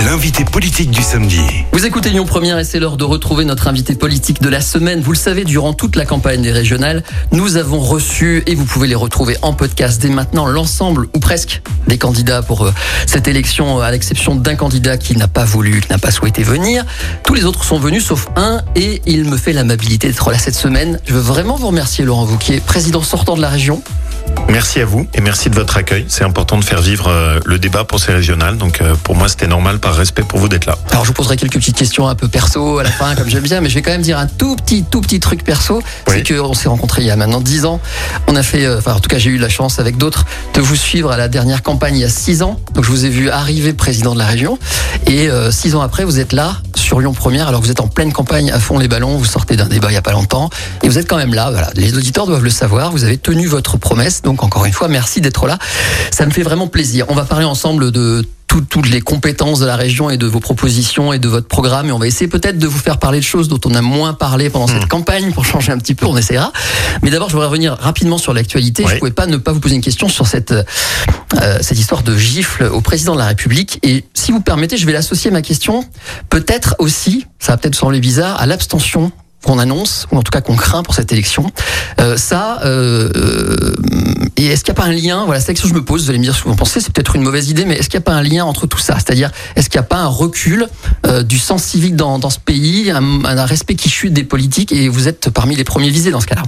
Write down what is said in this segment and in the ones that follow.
l'invité politique du samedi. Vous écoutez Lyon Première et c'est l'heure de retrouver notre invité politique de la semaine. Vous le savez, durant toute la campagne des régionales, nous avons reçu, et vous pouvez les retrouver en podcast dès maintenant, l'ensemble, ou presque, des candidats pour euh, cette élection, à l'exception d'un candidat qui n'a pas voulu, qui n'a pas souhaité venir. Tous les autres sont venus, sauf un, et il me fait l'amabilité d'être là cette semaine. Je veux vraiment vous remercier, Laurent Vauquier, président sortant de la région. Merci à vous et merci de votre accueil. C'est important de faire vivre euh, le débat pour ces régionales. Donc euh, pour moi, c'était normal par respect pour vous d'être là. Alors je vous poserai quelques petites questions un peu perso à la fin, comme j'aime bien, mais je vais quand même dire un tout petit, tout petit truc perso. Oui. C'est qu'on s'est rencontrés il y a maintenant 10 ans. On a fait, euh, enfin en tout cas j'ai eu la chance avec d'autres de vous suivre à la dernière campagne il y a 6 ans. Donc je vous ai vu arriver président de la région. Et 6 ans après, vous êtes là sur Lyon Première. Alors vous êtes en pleine campagne à fond les ballons. Vous sortez d'un débat il y a pas longtemps. Et vous êtes quand même là. Voilà. Les auditeurs doivent le savoir. Vous avez tenu votre promesse. Donc encore une fois, merci d'être là. Ça me fait vraiment plaisir. On va parler ensemble de tout- toutes les compétences de la région et de vos propositions et de votre programme. Et on va essayer peut-être de vous faire parler de choses dont on a moins parlé pendant cette campagne pour changer un petit peu. On essaiera. Mais d'abord, je voudrais revenir rapidement sur l'actualité. Je ne pouvais pas ne pas vous poser une question sur cette, euh, cette histoire de gifle au président de la République. Et si vous permettez, je vais l'associer ma question peut-être aussi, ça va peut-être sembler bizarre, à l'abstention qu'on annonce, ou en tout cas qu'on craint pour cette élection. Euh, ça, euh, euh, est-ce qu'il n'y a pas un lien Voilà, c'est la question que je me pose. Vous allez me dire ce que vous en pensez. C'est peut-être une mauvaise idée, mais est-ce qu'il n'y a pas un lien entre tout ça? C'est-à-dire, est-ce qu'il n'y a pas un recul euh, du sens civique dans, ce pays, un, un respect qui chute des politiques, et vous êtes parmi les premiers visés dans ce cas-là?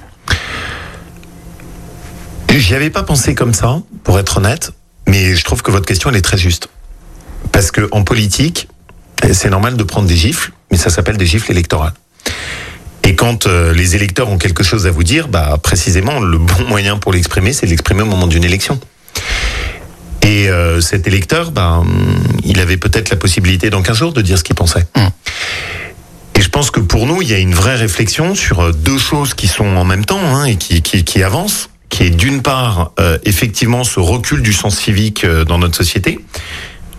J'y avais pas pensé comme ça, pour être honnête, mais je trouve que votre question elle est très juste. Parce que en politique, c'est normal de prendre des gifles, mais ça s'appelle des gifles électorales. Et quand euh, les électeurs ont quelque chose à vous dire, bah précisément le bon moyen pour l'exprimer, c'est de l'exprimer au moment d'une élection. Et euh, cet électeur, bah, hum, il avait peut-être la possibilité dans 15 jours de dire ce qu'il pensait. Mm. Et je pense que pour nous, il y a une vraie réflexion sur euh, deux choses qui sont en même temps hein, et qui, qui, qui avancent, qui est d'une part euh, effectivement ce recul du sens civique euh, dans notre société.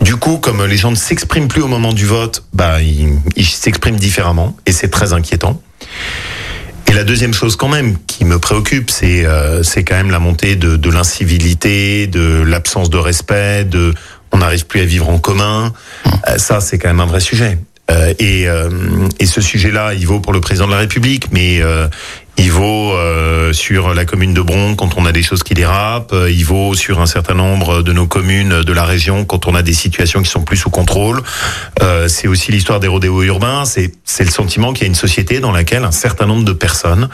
Du coup, comme les gens ne s'expriment plus au moment du vote, bah, ils s'expriment différemment et c'est très inquiétant. Et la deuxième chose quand même qui me préoccupe, c'est euh, quand même la montée de, l'incivilité, de l'absence de respect, de on n'arrive plus à vivre en commun. Euh, ça, c'est quand même un vrai sujet. Euh, et, et ce sujet-là, il vaut pour le président de la République, mais il vaut euh, sur la commune de Bron quand on a des choses qui dérapent. euh, Il vaut sur un certain nombre de nos communes de la région quand on a des situations qui sont plus sous contrôle. Euh, c'est aussi l'histoire des rodéos urbains. C'est c'est le sentiment qu'il y a une société dans laquelle un certain nombre de personnes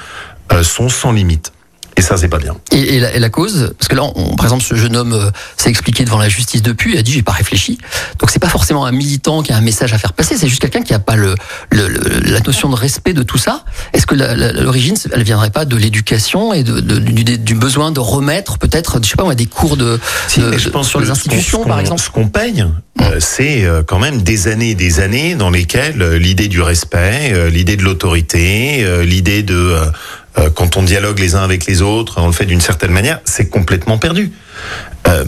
euh, sont sans limite. Et ça, c'est pas bien. Et, et la, et la cause, parce que là, on, par exemple, ce jeune homme euh, s'est expliqué devant la justice depuis, il a dit j'ai pas réfléchi. Donc c'est pas forcément un militant qui a un message à faire passer, c'est juste quelqu'un qui a pas le, le- le- la notion de respect de tout ça. Est-ce que l'origine, elle viendrait pas de l'éducation et de, de- du, du besoin de remettre peut-être, je sais pas, des cours de, Si, de- mais je pense sur les institutions, par exemple. Ce qu'on paye, euh, c'est euh, quand même des années et des années dans lesquelles l'idée du respect, l'idée de l'autorité, l'idée de euh, quand on dialogue les uns avec les autres, on le fait d'une certaine manière, c'est complètement perdu. Euh,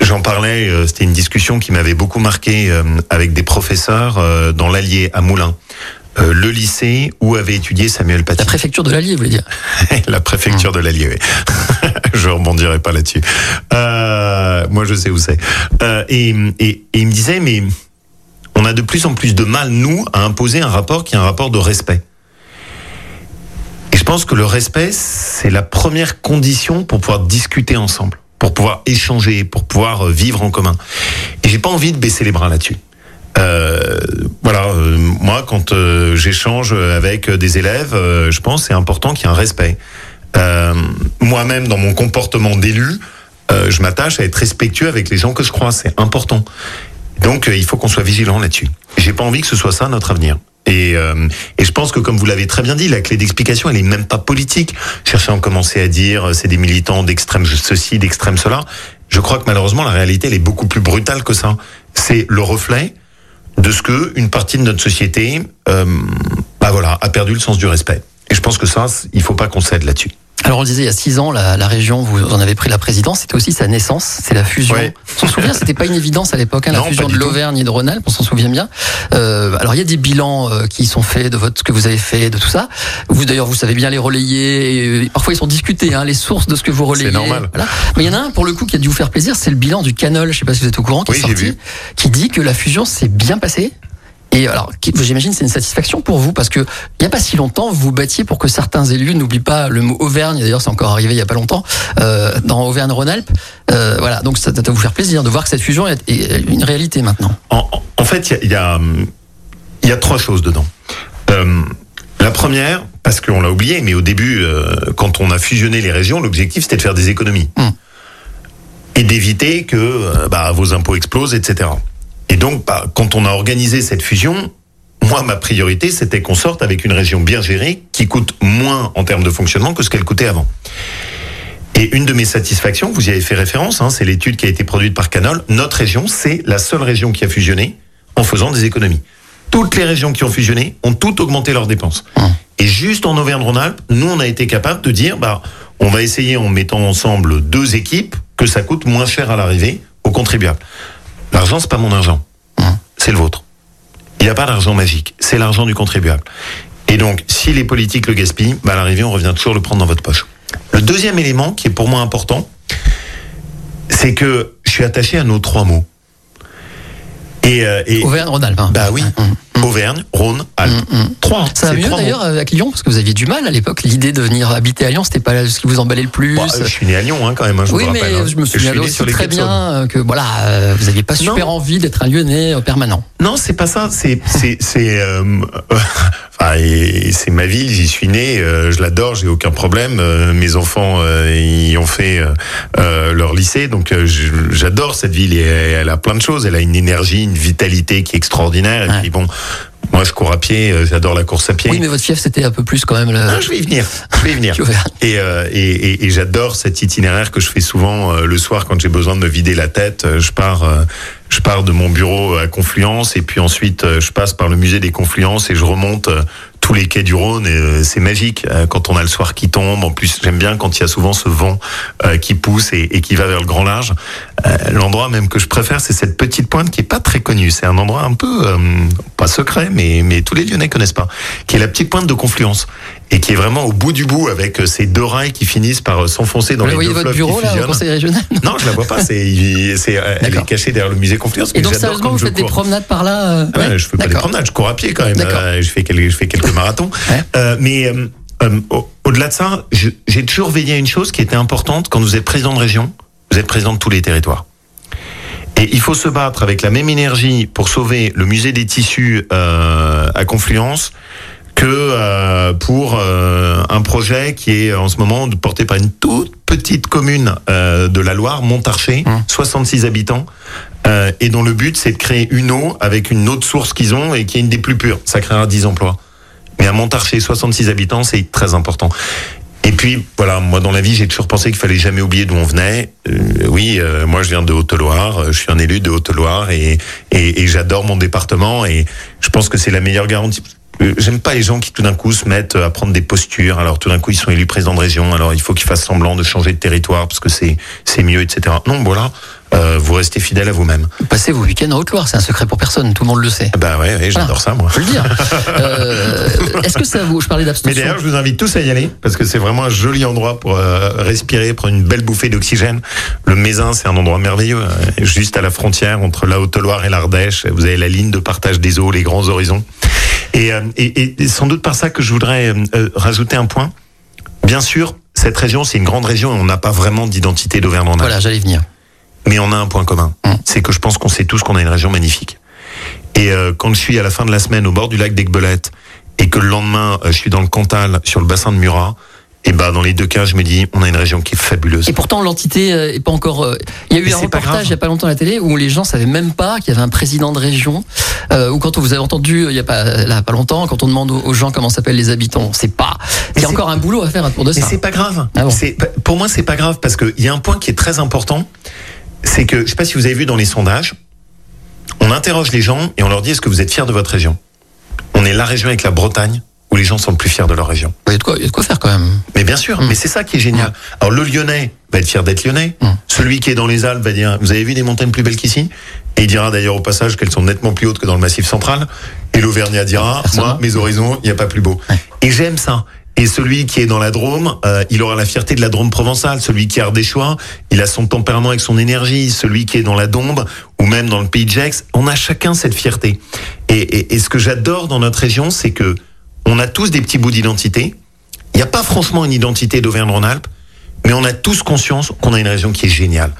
J'en parlais, euh, c'était une discussion qui m'avait beaucoup marqué euh, avec des professeurs euh, dans l'Allier à Moulins. Euh, le lycée où avait étudié Samuel Paty. La préfecture de l'Allier, vous voulez dire la préfecture de l'Allier. oui. je rebondirai pas là-dessus. Euh, moi, je sais où c'est. Euh, et, et, et il me disait, mais on a de plus en plus de mal, nous, à imposer un rapport qui est un rapport de respect. Je pense que le respect, c'est la première condition pour pouvoir discuter ensemble, pour pouvoir échanger, pour pouvoir euh, vivre en commun. Et j'ai pas envie de baisser les bras là-dessus. Euh, voilà, euh, moi quand euh, j'échange avec des élèves, euh, je pense c'est important qu'il y ait un respect. Euh, Moi-même, dans mon comportement d'élu, euh, je m'attache à être respectueux avec les gens que je crois. C'est important. Donc, euh, il faut qu'on soit vigilant là-dessus. J'ai pas envie que ce soit ça notre avenir. Et, euh, et je pense que, comme vous l'avez très bien dit, la clé d'explication, elle est même pas politique. Chercher à commencer à dire, euh, c'est des militants d'extrême ceci, d'extrême cela. Je crois que malheureusement, la réalité, elle est beaucoup plus brutale que ça. C'est le reflet de ce que une partie de notre société, euh, bah voilà, a perdu le sens du respect. Et je pense que ça, il faut pas qu'on cède là-dessus. Alors on le disait il y a six ans, la, la région, vous en avez pris la présidence, c'était aussi sa naissance, c'est la fusion. On s'en souvient, c'était pas une évidence à l'époque, hein, la fusion de l'Auvergne et de Rhône-Alpes, on s'en souvient bien. Euh, alors il y a des bilans euh, qui sont faits de votre, ce que vous avez fait, de tout ça. Vous d'ailleurs, vous savez bien les relayer. et parfois ils sont discutés, hein, les sources de ce que vous relayez. normal. Voilà. Mais il y en a un pour le coup qui a dû vous faire plaisir, c'est le bilan du Canol. Je sais pas si vous êtes au courant, qui Oui, est sorti, qui dit que la fusion s'est bien passée. Et alors, j'imagine c'est une satisfaction pour vous parce que il y a pas si longtemps, vous battiez pour que certains élus n'oublient pas le mot Auvergne. D'ailleurs, c'est encore arrivé il y a pas longtemps euh, dans Auvergne-Rhône-Alpes. Euh, voilà, donc ça, doit vous faire plaisir de voir que cette fusion est, une réalité maintenant. En, fait, il y a, y, y trois choses dedans. Euh, la première, parce qu'on l'a oublié, mais au début, quand on a fusionné les régions, l'objectif c'était de faire des économies Mm. et d'éviter que bah, vos impôts explosent, etc. Et donc, bah, quand on a organisé cette fusion, moi, ma priorité, c'était qu'on sorte avec une région bien gérée qui coûte moins en termes de fonctionnement que ce qu'elle coûtait avant. Et une de mes satisfactions, vous y avez fait référence, hein, c'est l'étude qui a été produite par Canol. Notre région, c'est la seule région qui a fusionné en faisant des économies. Toutes les régions qui ont fusionné ont toutes augmenté leurs dépenses. Et juste en Auvergne-Rhône-Alpes, nous, on a été capable de dire, bah, on va essayer en mettant ensemble deux équipes que ça coûte moins cher à l'arrivée aux contribuables. L'argent, c'est pas mon argent, c'est le vôtre. Il n'y a pas d'argent magique, c'est l'argent du contribuable. Et donc, si les politiques le gaspillent, bah, à l'arrivée, on revient toujours le prendre dans votre poche. Le deuxième élément qui est pour moi important, c'est que je suis attaché à nos trois mots. Et, euh, et Auvergne-Rhône-Alpes. hein. bah oui, Auvergne, Rhône, Alpes. Trois. Ça va mieux d'ailleurs avec Lyon parce que vous aviez du mal à l'époque. L'idée de venir habiter à Lyon, c'était pas ce qui vous emballait le plus. Bah, je suis né à Lyon hein, quand même, hein, je oui, vous mais rappelle. hein. je me suis souviens né aussi très bien euh, que voilà, euh, vous n'aviez pas super Non. envie d'être un Lyonnais euh, permanent. Non, c'est pas ça. C'est c'est c'est euh, enfin c'est ma ville. J'y suis né. euh, je l'adore. J'ai aucun problème. euh, mes enfants euh, y ont fait euh, euh, leur lycée, donc euh, je- j'adore cette ville. Et elle, elle a plein de choses. Elle a une énergie, une vitalité qui est extraordinaire. Et Ouais. puis bon, moi je cours à pied. euh, J'adore la course à pied. Oui, mais votre fief c'était un peu plus quand même. Le... Ah, je vais y venir. Je vais y venir. Et, euh, et, et, et j'adore cet itinéraire que je fais souvent euh, le soir quand j'ai besoin de me vider la tête. Euh, Je pars, euh, je pars de mon bureau à Confluence et puis ensuite euh, je passe par le musée des Confluences et je remonte tous les quais du Rhône. Et euh, c'est magique euh, quand on a le soir qui tombe. En plus, j'aime bien quand il y a souvent ce vent euh, qui pousse et, et qui va vers le grand large. Euh, L'endroit même que je préfère, c'est cette petite pointe qui est pas très connue. C'est un endroit un peu euh, pas secret, mais mais tous les Lyonnais connaissent pas, qui est la petite pointe de Confluence et qui est vraiment au bout du bout avec euh, ces deux rails qui finissent par s'enfoncer dans Vous les voyez deux votre bureau là au conseil régional? Non, je la vois pas. C'est, elle est cachée derrière le musée Confluence. Et donc sérieusement, vous faites des promenades par là euh, Ah ouais, je fais pas des promenades, je cours à pied quand même. Euh, je fais quelques, je fais quelques marathons. Ouais. Euh, mais au- au-delà de ça, j'ai toujours veillé à une chose qui était importante quand vous êtes président de région. Vous êtes président de tous les territoires. Et il faut se battre avec la même énergie pour sauver le musée des tissus euh, à Confluence que euh, pour euh, un projet qui est en ce moment porté par une toute petite commune de la Loire, Montarché, Hum. 66 habitants, et dont le but c'est de créer une eau avec une autre source qu'ils ont et qui est une des plus pures. Ça créera 10 emplois. Mais à Montarché, 66 habitants, c'est très important. Et puis voilà, moi dans la vie, j'ai toujours pensé qu'il fallait jamais oublier d'où on venait. Euh, oui, euh, moi je viens de Haute-Loire, euh, je suis un élu de Haute-Loire et, j'adore mon département et je pense que c'est la meilleure garantie. Euh, J'aime pas les gens qui tout d'un coup se mettent à prendre des postures. Alors tout d'un coup ils sont élus président de région. Alors il faut qu'ils fassent semblant de changer de territoire parce que c'est c'est mieux, etc. Non, voilà, euh, vous restez fidèle à vous-même. Vous passez vos week-ends en Haute-Loire, c'est un secret pour personne, tout le monde le sait. Bah ouais, ouais j'adore ça moi. Faut le dire. Euh, Est-ce que ça vous, je parlais Mais d'abstention. d'ailleurs, je vous invite tous à y aller parce que c'est vraiment un joli endroit pour euh, respirer, prendre une belle bouffée d'oxygène. Le Mézin, c'est un endroit merveilleux, euh, juste à la frontière entre la Haute-Loire et l'Ardèche. Vous avez la ligne de partage des eaux, les grands horizons. Et, euh, et, et sans doute par ça que je voudrais euh, rajouter un point. Bien sûr, cette région, c'est une grande région et on n'a pas vraiment d'identité d'Auvergne-Rhône-Alpes. Voilà, j'allais venir. Mais on a un point commun. Hum. C'est que je pense qu'on sait tous qu'on a une région magnifique. Et euh, quand je suis à la fin de la semaine au bord du lac d'Aigbelette et que le lendemain, euh, je suis dans le Cantal, sur le bassin de Murat, et bah dans les deux cas, je me dis, on a une région qui est fabuleuse. Et pourtant, l'entité euh, est pas encore. euh, Il y a eu Mais un reportage il y a pas longtemps à la télé où les gens savaient même pas qu'il y avait un président de région. Euh, ou quand vous avez entendu il y a pas là pas longtemps, quand on demande aux- gens comment s'appellent les habitants, c'est pas. Il y a encore un boulot à faire autour de Mais ça. c'est pas grave. Ah bon pour moi, c'est pas grave parce qu'il y a un point qui est très important. C'est que, je sais pas si vous avez vu dans les sondages, on interroge les gens et on leur dit est-ce que vous êtes fiers de votre région? On est la région avec la Bretagne où les gens sont plus fiers de leur région. Il y a de quoi, il y a de quoi faire quand même. Mais bien sûr, mais c'est ça qui est génial. Alors le Lyonnais va être fier d'être Lyonnais. Mm. Celui qui est dans les Alpes va dire, vous avez vu des montagnes plus belles qu'ici? Et il dira d'ailleurs au passage qu'elles sont nettement plus hautes que dans le Massif central. Et l'Auvergnat dira, Personne. moi, mes horizons, il n'y a pas plus beau. Ouais. Et j'aime ça. Et celui qui est dans la Drôme, euh, il aura la fierté de la Drôme provençale. Celui qui est ardéchois, il a son tempérament avec son énergie. Celui qui est dans la Dombe ou même dans le pays de Gex, on a chacun cette fierté. Et, et- et ce que j'adore dans notre région, c'est que on a tous des petits bouts d'identité. Il n'y a pas franchement une identité d'Auvergne-Rhône-Alpes, mais on a tous conscience qu'on a une région qui est géniale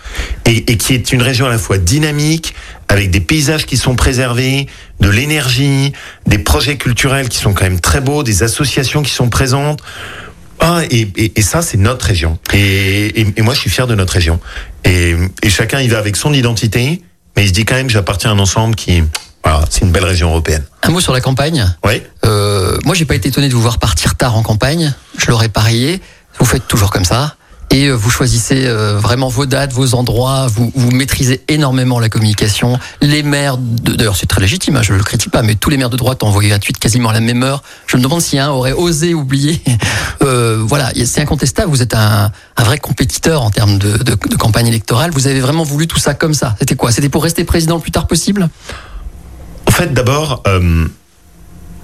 et, et qui est une région à la fois dynamique, avec des paysages qui sont préservés, de l'énergie, des projets culturels qui sont quand même très beaux, des associations qui sont présentes. Ah, et, et- ça, c'est notre région. Et moi, je suis fier de notre région. Et, et chacun y va avec son identité, mais il se dit quand même, j'appartiens à un ensemble qui, voilà, c'est une belle région européenne. Un mot sur la campagne. Oui. Euh, moi, j'ai pas été étonné de vous voir partir tard en campagne. Je l'aurais parié. Vous faites toujours comme ça. Et euh, vous choisissez euh, vraiment vos dates, vos endroits. Vous, vous maîtrisez énormément la communication. Les maires, d'ailleurs, c'est très légitime. hein, je le critique pas, mais tous les maires de droite ont envoyé un tweet quasiment à la même heure. Je me demande si un aurait osé oublier. Euh, voilà, c'est incontestable. Vous êtes un, un vrai compétiteur en termes de, de- de campagne électorale. Vous avez vraiment voulu tout ça comme ça. C'était quoi? C'était pour rester président le plus tard possible? Fait, d'abord, euh,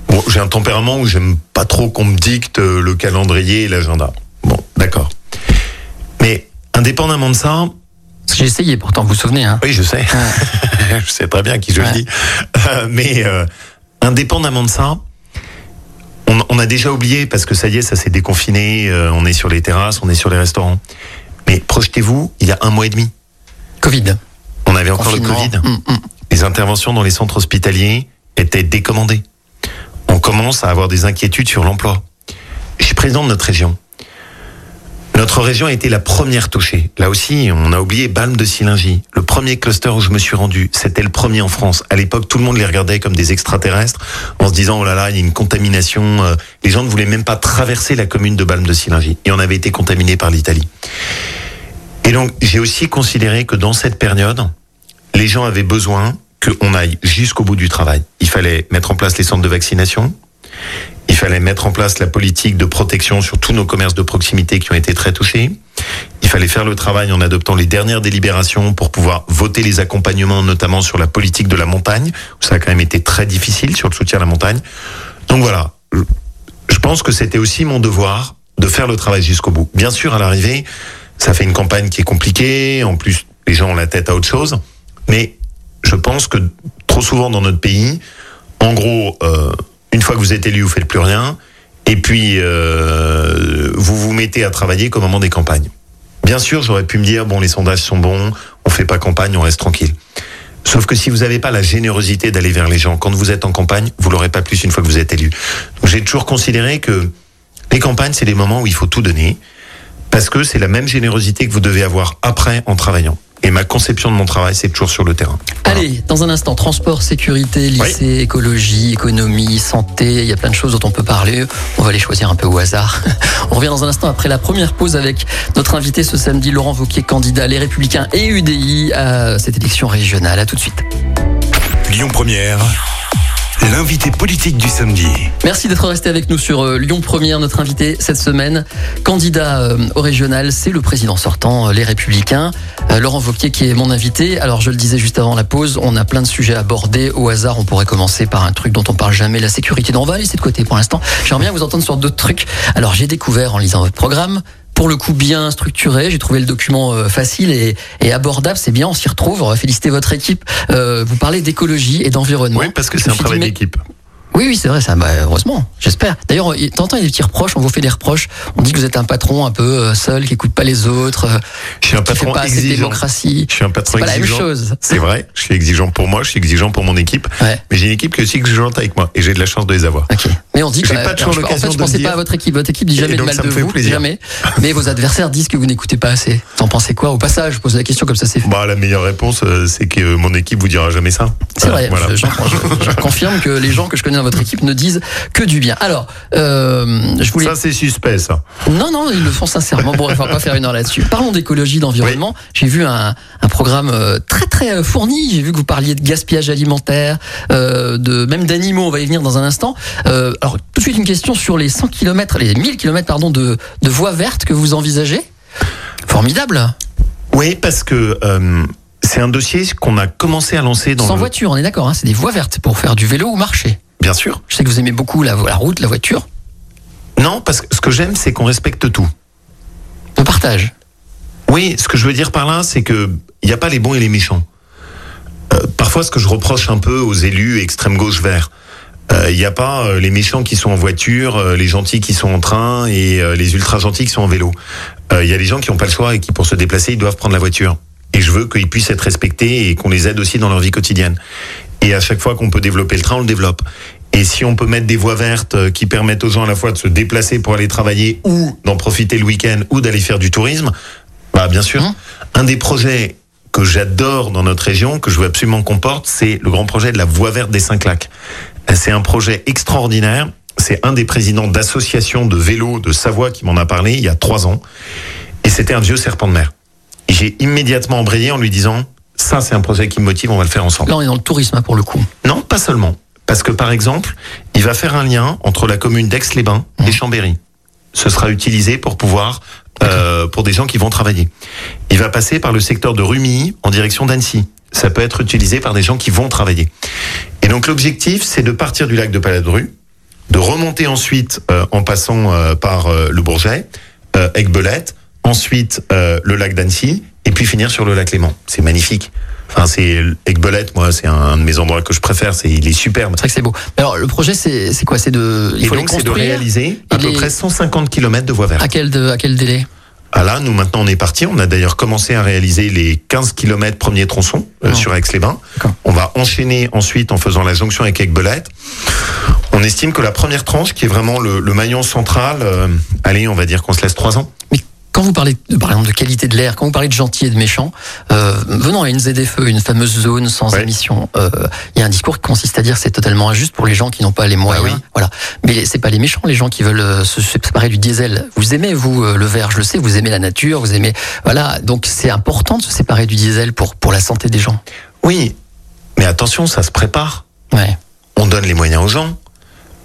bon, j'ai un tempérament où j'aime pas trop qu'on me dicte euh, le calendrier et l'agenda. Bon, d'accord. Mais indépendamment de ça, J'ai essayé, pourtant, vous vous souvenez. Hein oui, je sais, je sais très bien qui je Ouais. dis. Euh, mais euh, indépendamment de ça, on, on a déjà oublié parce que ça y est, ça s'est déconfiné. euh, on est sur les terrasses, on est sur les restaurants. Mais projetez-vous, il y a un mois et demi, Covid. on avait encore le Covid. Hum, hum. Les interventions dans les centres hospitaliers étaient décommandées. On commence à avoir des inquiétudes sur l'emploi. Je suis président de notre région. Notre région a été la première touchée. Là aussi, on a oublié Balme de Silingy. Le premier cluster où je me suis rendu, c'était le premier en France. À l'époque, tout le monde les regardait comme des extraterrestres, en se disant, oh là là, il y a une contamination. euh, Les gens ne voulaient même pas traverser la commune de Balme de Silingy. Et on avait été contaminé par l'Italie. Et donc, j'ai aussi considéré que dans cette période, les gens avaient besoin qu'on aille jusqu'au bout du travail. Il fallait mettre en place les centres de vaccination. Il fallait mettre en place la politique de protection sur tous nos commerces de proximité qui ont été très touchés. Il fallait faire le travail en adoptant les dernières délibérations pour pouvoir voter les accompagnements, notamment sur la politique de la montagne, ça a quand même été très difficile sur le soutien à la montagne. Donc voilà, je pense que c'était aussi mon devoir de faire le travail jusqu'au bout. Bien sûr, à l'arrivée, ça fait une campagne qui est compliquée. En plus, les gens ont la tête à autre chose. Mais je pense que trop souvent dans notre pays, en gros, euh, une fois que vous êtes élu, vous faites plus rien. Et puis, euh, vous vous mettez à travailler qu'au moment des campagnes. Bien sûr, j'aurais pu me dire, bon, les sondages sont bons, on fait pas campagne, on reste tranquille. Sauf que si vous n'avez pas la générosité d'aller vers les gens, quand vous êtes en campagne, vous l'aurez pas plus une fois que vous êtes élu. Donc j'ai toujours considéré que les campagnes, c'est des moments où il faut tout donner, parce que c'est la même générosité que vous devez avoir après en travaillant. Et ma conception de mon travail, c'est toujours sur le terrain. Voilà. Allez, dans un instant, transport, sécurité, lycée, écologie, économie, santé, il y a plein de choses dont on peut parler. On va les choisir un peu au hasard. On revient dans un instant après la première pause avec notre invité ce samedi, Laurent Vauquier, candidat Les Républicains et UDI à cette élection régionale. À tout de suite. Lyon Première, l'invité politique du samedi. Merci d'être resté avec nous sur euh, Lyon Première. Notre invité cette semaine, candidat euh, au régional, c'est le président sortant, euh, les Républicains, Laurent Vauquier qui est mon invité. Alors je le disais juste avant la pause, on a plein de sujets à aborder. Au hasard, on pourrait commencer par un truc dont on parle jamais, la sécurité. Donc, on de côté pour l'instant. J'aimerais bien vous entendre sur d'autres trucs. Alors j'ai découvert en lisant votre programme. Pour le coup, bien structuré. J'ai trouvé le document euh, facile et, et abordable. C'est bien, on s'y retrouve. Féliciter votre équipe. Euh, vous parlez d'écologie et d'environnement. Oui, parce que c'est un travail d'équipe. Oui, oui, c'est vrai, ça. Bah, heureusement, j'espère. D'ailleurs, il- t'entends, il y a des petits reproches. On vous fait des reproches. On dit que vous êtes un patron un peu euh, seul, qui écoute pas les autres, euh, Je suis un patron pas assez de exigeant. démocratie. Je suis un patron C'est pas la même chose. C'est vrai, je suis exigeant pour moi, je suis exigeant pour mon équipe, Ouais. mais j'ai une équipe qui est aussi exigeante avec moi et j'ai de la chance de les avoir. Mais on dit que J'ai pas toujours je- en l'occasion fait, je de pensais dire. pas à votre équipe. Votre équipe dit jamais de mal de vous, plaisir. jamais. Mais vos adversaires disent que vous n'écoutez pas assez. T'en pensez quoi Au passage, je pose la question comme ça, c'est fait. Bah, la meilleure réponse, euh, c'est que mon équipe vous dira jamais ça. C'est vrai. Voilà. Je, j'en- je- je confirme que les gens que je connais votre équipe ne disent que du bien. Alors, euh, je voulais. Ça, c'est suspect, ça. Non, non, ils le font sincèrement. Bon, on va pas faire une heure là-dessus. Parlons d'écologie, d'environnement. J'ai vu un, un programme euh, très très euh, fourni. J'ai vu que vous parliez de gaspillage alimentaire, euh, de même d'animaux. On va y venir dans un instant. Euh, alors, tout de suite une question sur les 100 km, les 1000 km pardon de, de voies vertes que vous envisagez. Formidable. Oui, parce que c'est un dossier qu'on a commencé à lancer dans Sans le... voiture, on est d'accord. Hein, c'est des voies vertes pour faire du vélo ou marcher. Bien sûr. Je sais que vous aimez beaucoup la, la route, la voiture. Non, parce que ce que j'aime, c'est qu'on respecte tout. On partage. Oui, ce que je veux dire par là, c'est que il n'y a pas les bons et les méchants. Euh, parfois, ce que je reproche un peu aux élus extrême gauche vert, euh, il n'y a pas euh, les méchants qui sont en voiture, euh, les gentils qui sont en train et les ultra gentils qui sont en vélo. Il y a les gens qui n'ont pas le choix et qui, pour se déplacer, ils doivent prendre la voiture. Et je veux qu'ils puissent être respectés et qu'on les aide aussi dans leur vie quotidienne. Et à chaque fois qu'on peut développer le train, on le développe. Et si on peut mettre des voies vertes euh, qui permettent aux gens à la fois de se déplacer pour aller travailler ou d'en profiter le week-end ou d'aller faire du tourisme, bah bien sûr. Mmh. Un des projets que j'adore dans notre région, que je veux absolument qu'on porte, c'est le grand projet de la voie verte des Cinq Lacs. Euh, C'est un projet extraordinaire. C'est un des présidents d'associations de vélo de Savoie qui m'en a parlé il y a trois ans. Et c'était un vieux serpent de mer. J'ai immédiatement embrayé en lui disant, ça c'est un projet qui me motive, on va le faire ensemble. Là, on est dans le tourisme hein, pour le coup. Non, pas seulement. Parce que par exemple, il va faire un lien entre la commune d'Aix-les-Bains et Chambéry. Ce sera utilisé pour pouvoir, euh, pour des gens qui vont travailler. Il va passer par le secteur de Rumilly en direction d'Annecy. Ça peut être utilisé par des gens qui vont travailler. Et donc l'objectif, c'est de partir du lac de Paladru, de remonter ensuite euh, en passant euh, par euh, le Bourget, euh, Aiguebelette, ensuite euh, le lac d'Annecy, et puis finir sur le lac Léman. C'est magnifique. Enfin, c'est Aiguebelette, moi, c'est un de mes endroits que je préfère. C'est, il est superbe. C'est vrai que c'est beau. Alors, le projet, c'est c'est quoi? C'est de. Il Et faut donc, c'est de réaliser à peu les- près 150 km de voies vertes. À quel, de, à quel délai? Ah là, nous maintenant on est parti. On a d'ailleurs commencé à réaliser les 15 km premiers tronçons euh, Oh. sur Aix-les-Bains. D'accord. On va enchaîner ensuite en faisant la jonction avec Aiguebelette. On estime que la première tranche, qui est vraiment le, le maillon central, euh, allez, on va dire qu'on se laisse trois ans. Mais quand vous parlez, de, par exemple, de qualité de l'air, quand vous parlez de gentil et de méchant, euh, venant à une ZFE, une fameuse zone sans Ouais. émission, euh, il y a un discours qui consiste à dire c'est totalement injuste pour les gens qui n'ont pas les moyens. Ah oui. Voilà. Mais c'est pas les méchants, les gens qui veulent euh, se séparer du diesel. Vous aimez vous euh, le vert, je le sais, vous aimez la nature, vous aimez voilà. Donc c'est important de se séparer du diesel pour pour la santé des gens. Oui, mais attention, ça se prépare. Ouais. On donne les moyens aux gens.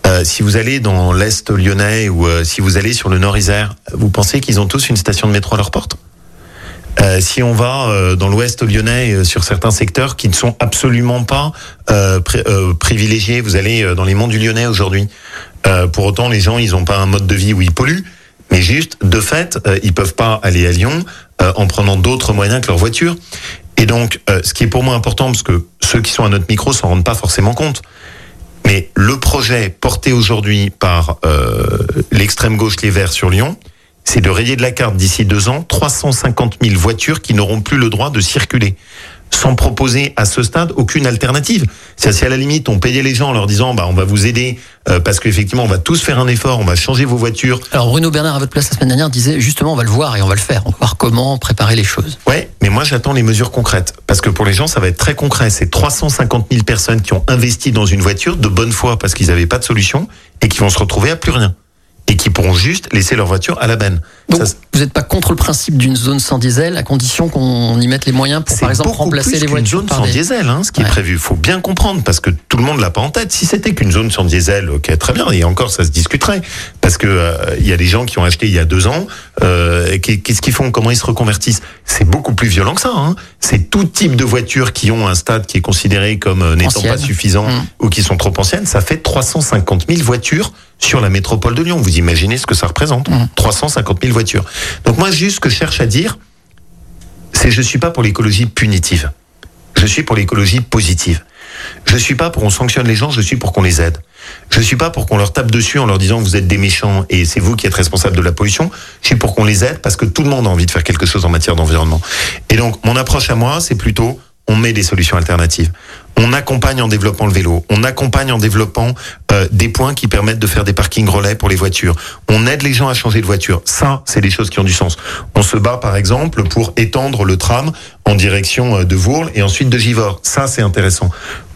Euh, si vous allez dans l'Est lyonnais ou euh, si vous allez sur le Nord Isère, vous pensez qu'ils ont tous une station de métro à leur porte? Euh, si on va dans l'Ouest lyonnais sur certains secteurs qui ne sont absolument pas pri- privilégiés, vous allez dans les monts du Lyonnais aujourd'hui. Pour autant, les gens, ils n'ont pas un mode de vie où ils polluent, mais juste de fait, ils peuvent pas aller à Lyon en prenant d'autres moyens que leur voiture. Et donc, ce qui est pour moi important, parce que ceux qui sont à notre micro s'en rendent pas forcément compte, mais le projet porté aujourd'hui par euh, l'extrême gauche Les Verts sur Lyon, c'est de rayer de la carte d'ici deux ans 350 000 voitures qui n'auront plus le droit de circuler, sans proposer à ce stade aucune alternative. C'est si à la limite on payait les gens en leur disant bah on va vous aider euh, parce qu'effectivement on va tous faire un effort, on va changer vos voitures. Alors Bruno Bernard à votre place la semaine dernière disait justement on va le voir et on va le faire. On va voir comment préparer les choses. Ouais, mais moi j'attends les mesures concrètes parce que pour les gens ça va être très concret. C'est 350 000 personnes qui ont investi dans une voiture de bonne foi parce qu'ils n'avaient pas de solution et qui vont se retrouver à plus rien qui pourront juste laisser leur voiture à la benne. Donc, Ça, vous n'êtes pas contre le principe d'une zone sans diesel, à condition qu'on y mette les moyens pour, C'est par exemple, remplacer plus les voitures zone par sans des... diesel, hein, ce qui Ouais. est prévu. faut bien comprendre parce que tout le monde l'a pas en tête. Si c'était qu'une zone sans diesel, ok, très bien. Et encore, ça se discuterait parce que euh, il y a des gens qui ont acheté il y a deux ans. Euh, Qu'est-ce qu'ils font Comment ils se reconvertissent? C'est beaucoup plus violent que ça. Hein. C'est tout type de voitures qui ont un stade qui est considéré comme euh, n'étant pas suffisant Mm. ou qui sont trop anciennes. Ça fait 350 000 voitures sur la métropole de Lyon. Vous imaginez ce que ça représente Mm. 350 000 voitures. Donc moi, juste ce que je cherche à dire, c'est je suis pas pour l'écologie punitive. Je suis pour l'écologie positive. Je suis pas pour qu'on sanctionne les gens, je suis pour qu'on les aide. Je suis pas pour qu'on leur tape dessus en leur disant vous êtes des méchants et c'est vous qui êtes responsable de la pollution. Je suis pour qu'on les aide parce que tout le monde a envie de faire quelque chose en matière d'environnement. Et donc mon approche à moi, c'est plutôt on met des solutions alternatives. On accompagne en développant le vélo. On accompagne en développant euh, des points qui permettent de faire des parkings relais pour les voitures. On aide les gens à changer de voiture. Ça, c'est des choses qui ont du sens. On se bat, par exemple, pour étendre le tram en direction euh, de Vourles et ensuite de Givors. Ça, c'est intéressant.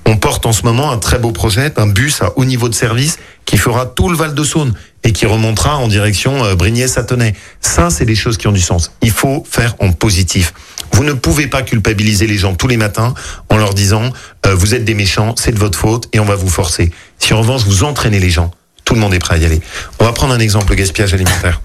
On porte en ce moment un très beau projet d'un bus à haut niveau de service qui fera tout le Val de Saône et qui remontera en direction euh, Brignais-Satonnet. Ça, c'est des choses qui ont du sens. Il faut faire en positif. Vous ne pouvez pas culpabiliser les gens tous les matins en leur disant euh, vous êtes des méchants, c'est de votre faute et on va vous forcer. Si en revanche vous entraînez les gens, tout le monde est prêt à y aller. On va prendre un exemple, le gaspillage alimentaire.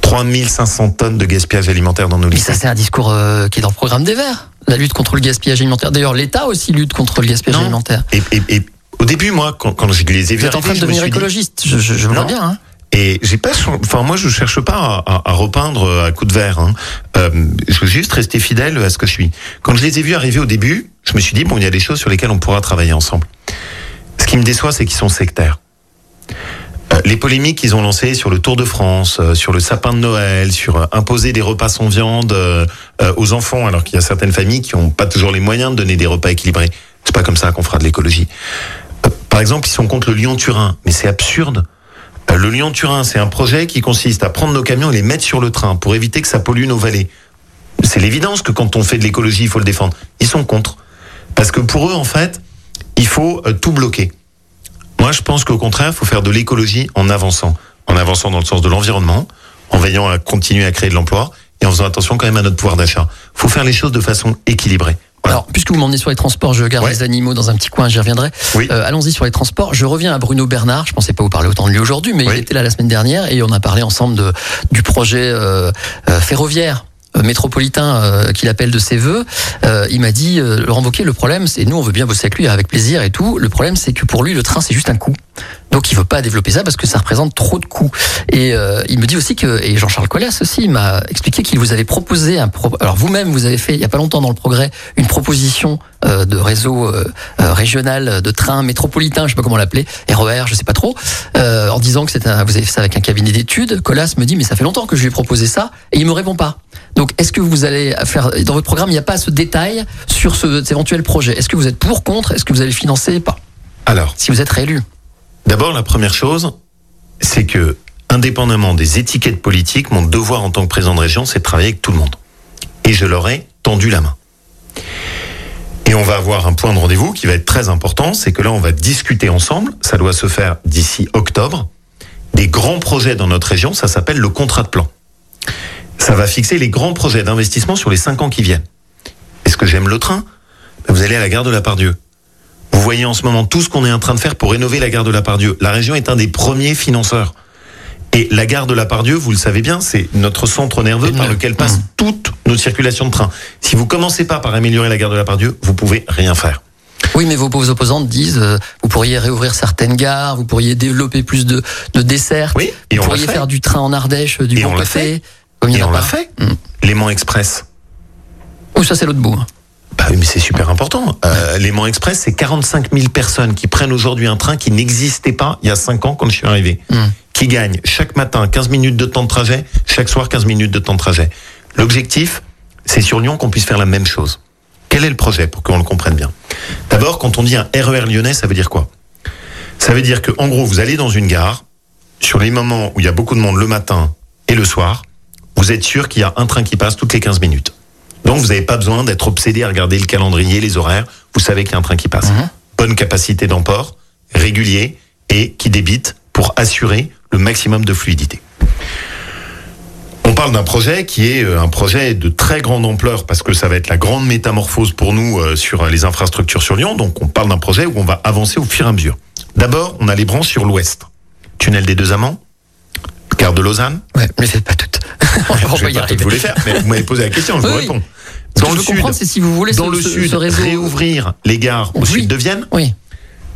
3500 tonnes de gaspillage alimentaire dans nos Mais lycées. ça, c'est un discours euh, qui est dans le programme des Verts. La lutte contre le gaspillage alimentaire. D'ailleurs, l'État aussi lutte contre le gaspillage Non. alimentaire. Et, et- et au début, moi, quand, quand je les ai Vous êtes en train de devenir dit- écologiste. Je, je, je vois bien. Hein. Et j'ai pas, enfin moi je cherche pas à, à- à repeindre à coup de verre. Hein. Euh, je veux juste rester fidèle à ce que je suis. Quand je les ai vus arriver au début, je me suis dit bon il y a des choses sur lesquelles on pourra travailler ensemble. Ce qui me déçoit, c'est qu'ils sont sectaires. Les polémiques qu'ils ont lancées sur le Tour de France, euh, sur le sapin de Noël, sur euh, imposer des repas sans viande euh, aux enfants, alors qu'il y a certaines familles qui n'ont pas toujours les moyens de donner des repas équilibrés. C'est pas comme ça qu'on fera de l'écologie. Par exemple, ils sont contre le Lyon-Turin, mais c'est absurde. Le Lyon-Turin, c'est un projet qui consiste à prendre nos camions et les mettre sur le train pour éviter que ça pollue nos vallées. C'est l'évidence que quand on fait de l'écologie, il faut le défendre. Ils sont contre. Parce que pour eux, en fait, il faut tout bloquer. Moi, je pense qu'au contraire, il faut faire de l'écologie en avançant. En avançant dans le sens de l'environnement, en veillant à continuer à créer de l'emploi et en faisant attention quand même à notre pouvoir d'achat. Il faut faire les choses de façon équilibrée. Voilà. Alors, puisque vous m'emmenez sur les transports, je garde Ouais. les animaux dans un petit coin, j'y reviendrai. Oui. Euh, Allons-y sur les transports. Je reviens à Bruno Bernard. Je pensais pas vous parler autant de lui aujourd'hui, mais Oui. il était là la semaine dernière et on a parlé ensemble de, du projet euh, euh, ferroviaire métropolitain euh, qu'il appelle de ses voeux. Euh, il m'a dit, euh, Laurent Wauquiez, le problème, c'est nous, on veut bien bosser avec lui avec plaisir et tout. Le problème, c'est que pour lui, le train, c'est juste un coût. Donc, il veut pas développer ça parce que ça représente trop de coûts. Et euh, il me dit aussi que, et Jean-Charles Collas aussi, m'a expliqué qu'il vous avait proposé un pro- alors vous-même, vous avez fait il y a pas longtemps dans le Progrès une proposition euh, de réseau euh, euh, régional de train métropolitain, je sais pas comment l'appeler, RER, je sais pas trop, en disant que c'est un, vous avez fait ça avec un cabinet d'études. Collas me dit mais ça fait longtemps que je lui ai proposé ça et il me répond pas. Donc est-ce que vous allez faire dans votre programme il n'y a pas ce détail sur ce, cet éventuel projet? Est-ce que vous êtes pour, contre? Est-ce que vous allez le financer? Pas. Alors, Si vous êtes réélu. D'abord, la première chose, c'est que, indépendamment des étiquettes politiques, mon devoir en tant que président de région, c'est de travailler avec tout le monde. Et je leur ai tendu la main. Et on va avoir un point de rendez-vous qui va être très important, c'est que là, on va discuter ensemble, ça doit se faire d'ici octobre, des grands projets dans notre région, ça s'appelle le contrat de plan. Ça va fixer les grands projets d'investissement sur les cinq ans qui viennent. Est-ce que j'aime le train? Vous allez à la gare de la Pardieu. Vous voyez en ce moment tout ce qu'on est en train de faire pour rénover la gare de la Pardieu. La région est un des premiers financeurs. Et la gare de la Pardieu, vous le savez bien, c'est notre centre nerveux par lequel passent toutes nos circulations de train. Si vous commencez pas par améliorer la gare de la Pardieu, vous pouvez rien faire. Oui, mais vos, vos opposantes disent euh, vous pourriez réouvrir certaines gares, vous pourriez développer plus de, de desserts, Oui, et vous on pourriez faire du train en Ardèche, du Et bon on l'a café. fait. Comme Et on l'a fait. Mm. Léman Express. Oh, ça c'est l'autre bout. hein. Bah oui, mais c'est super important. Euh, Léman Express, c'est 45 000 personnes qui prennent aujourd'hui un train qui n'existait pas il y a 5 ans quand je suis arrivé. Mm. Qui gagnent chaque matin 15 minutes de temps de trajet, chaque soir 15 minutes de temps de trajet. L'objectif, c'est sur Lyon qu'on puisse faire la même chose. Quel est le projet pour qu'on le comprenne bien? D'abord, quand on dit un RER lyonnais, ça veut dire quoi? Ça veut dire que, en gros, vous allez dans une gare, sur les moments où il y a beaucoup de monde le matin et le soir, vous êtes sûr qu'il y a un train qui passe toutes les 15 minutes. Donc vous n'avez pas besoin d'être obsédé à regarder le calendrier, les horaires. Vous savez qu'il y a un train qui passe. Bonne capacité d'emport, régulier et qui débite pour assurer le maximum de fluidité. On parle d'un projet qui est euh, un projet de très grande ampleur parce que ça va être la grande métamorphose pour nous euh, sur les infrastructures sur Lyon. Donc on parle d'un projet où on va avancer au fur et à mesure. D'abord, on a les branches sur l'ouest. Tunnel des Deux Amants, gare de Lausanne, Ouais, mais faites pas toutes. on je vais pas toutes vous les faire, mais vous m'avez posé la question, je vous réponds. Ce que Dans je le veux sud, c'est si vous voulez dans ce, le sud, ce réseau. réouvrir les gares au Oui. sud de Vienne, Oui.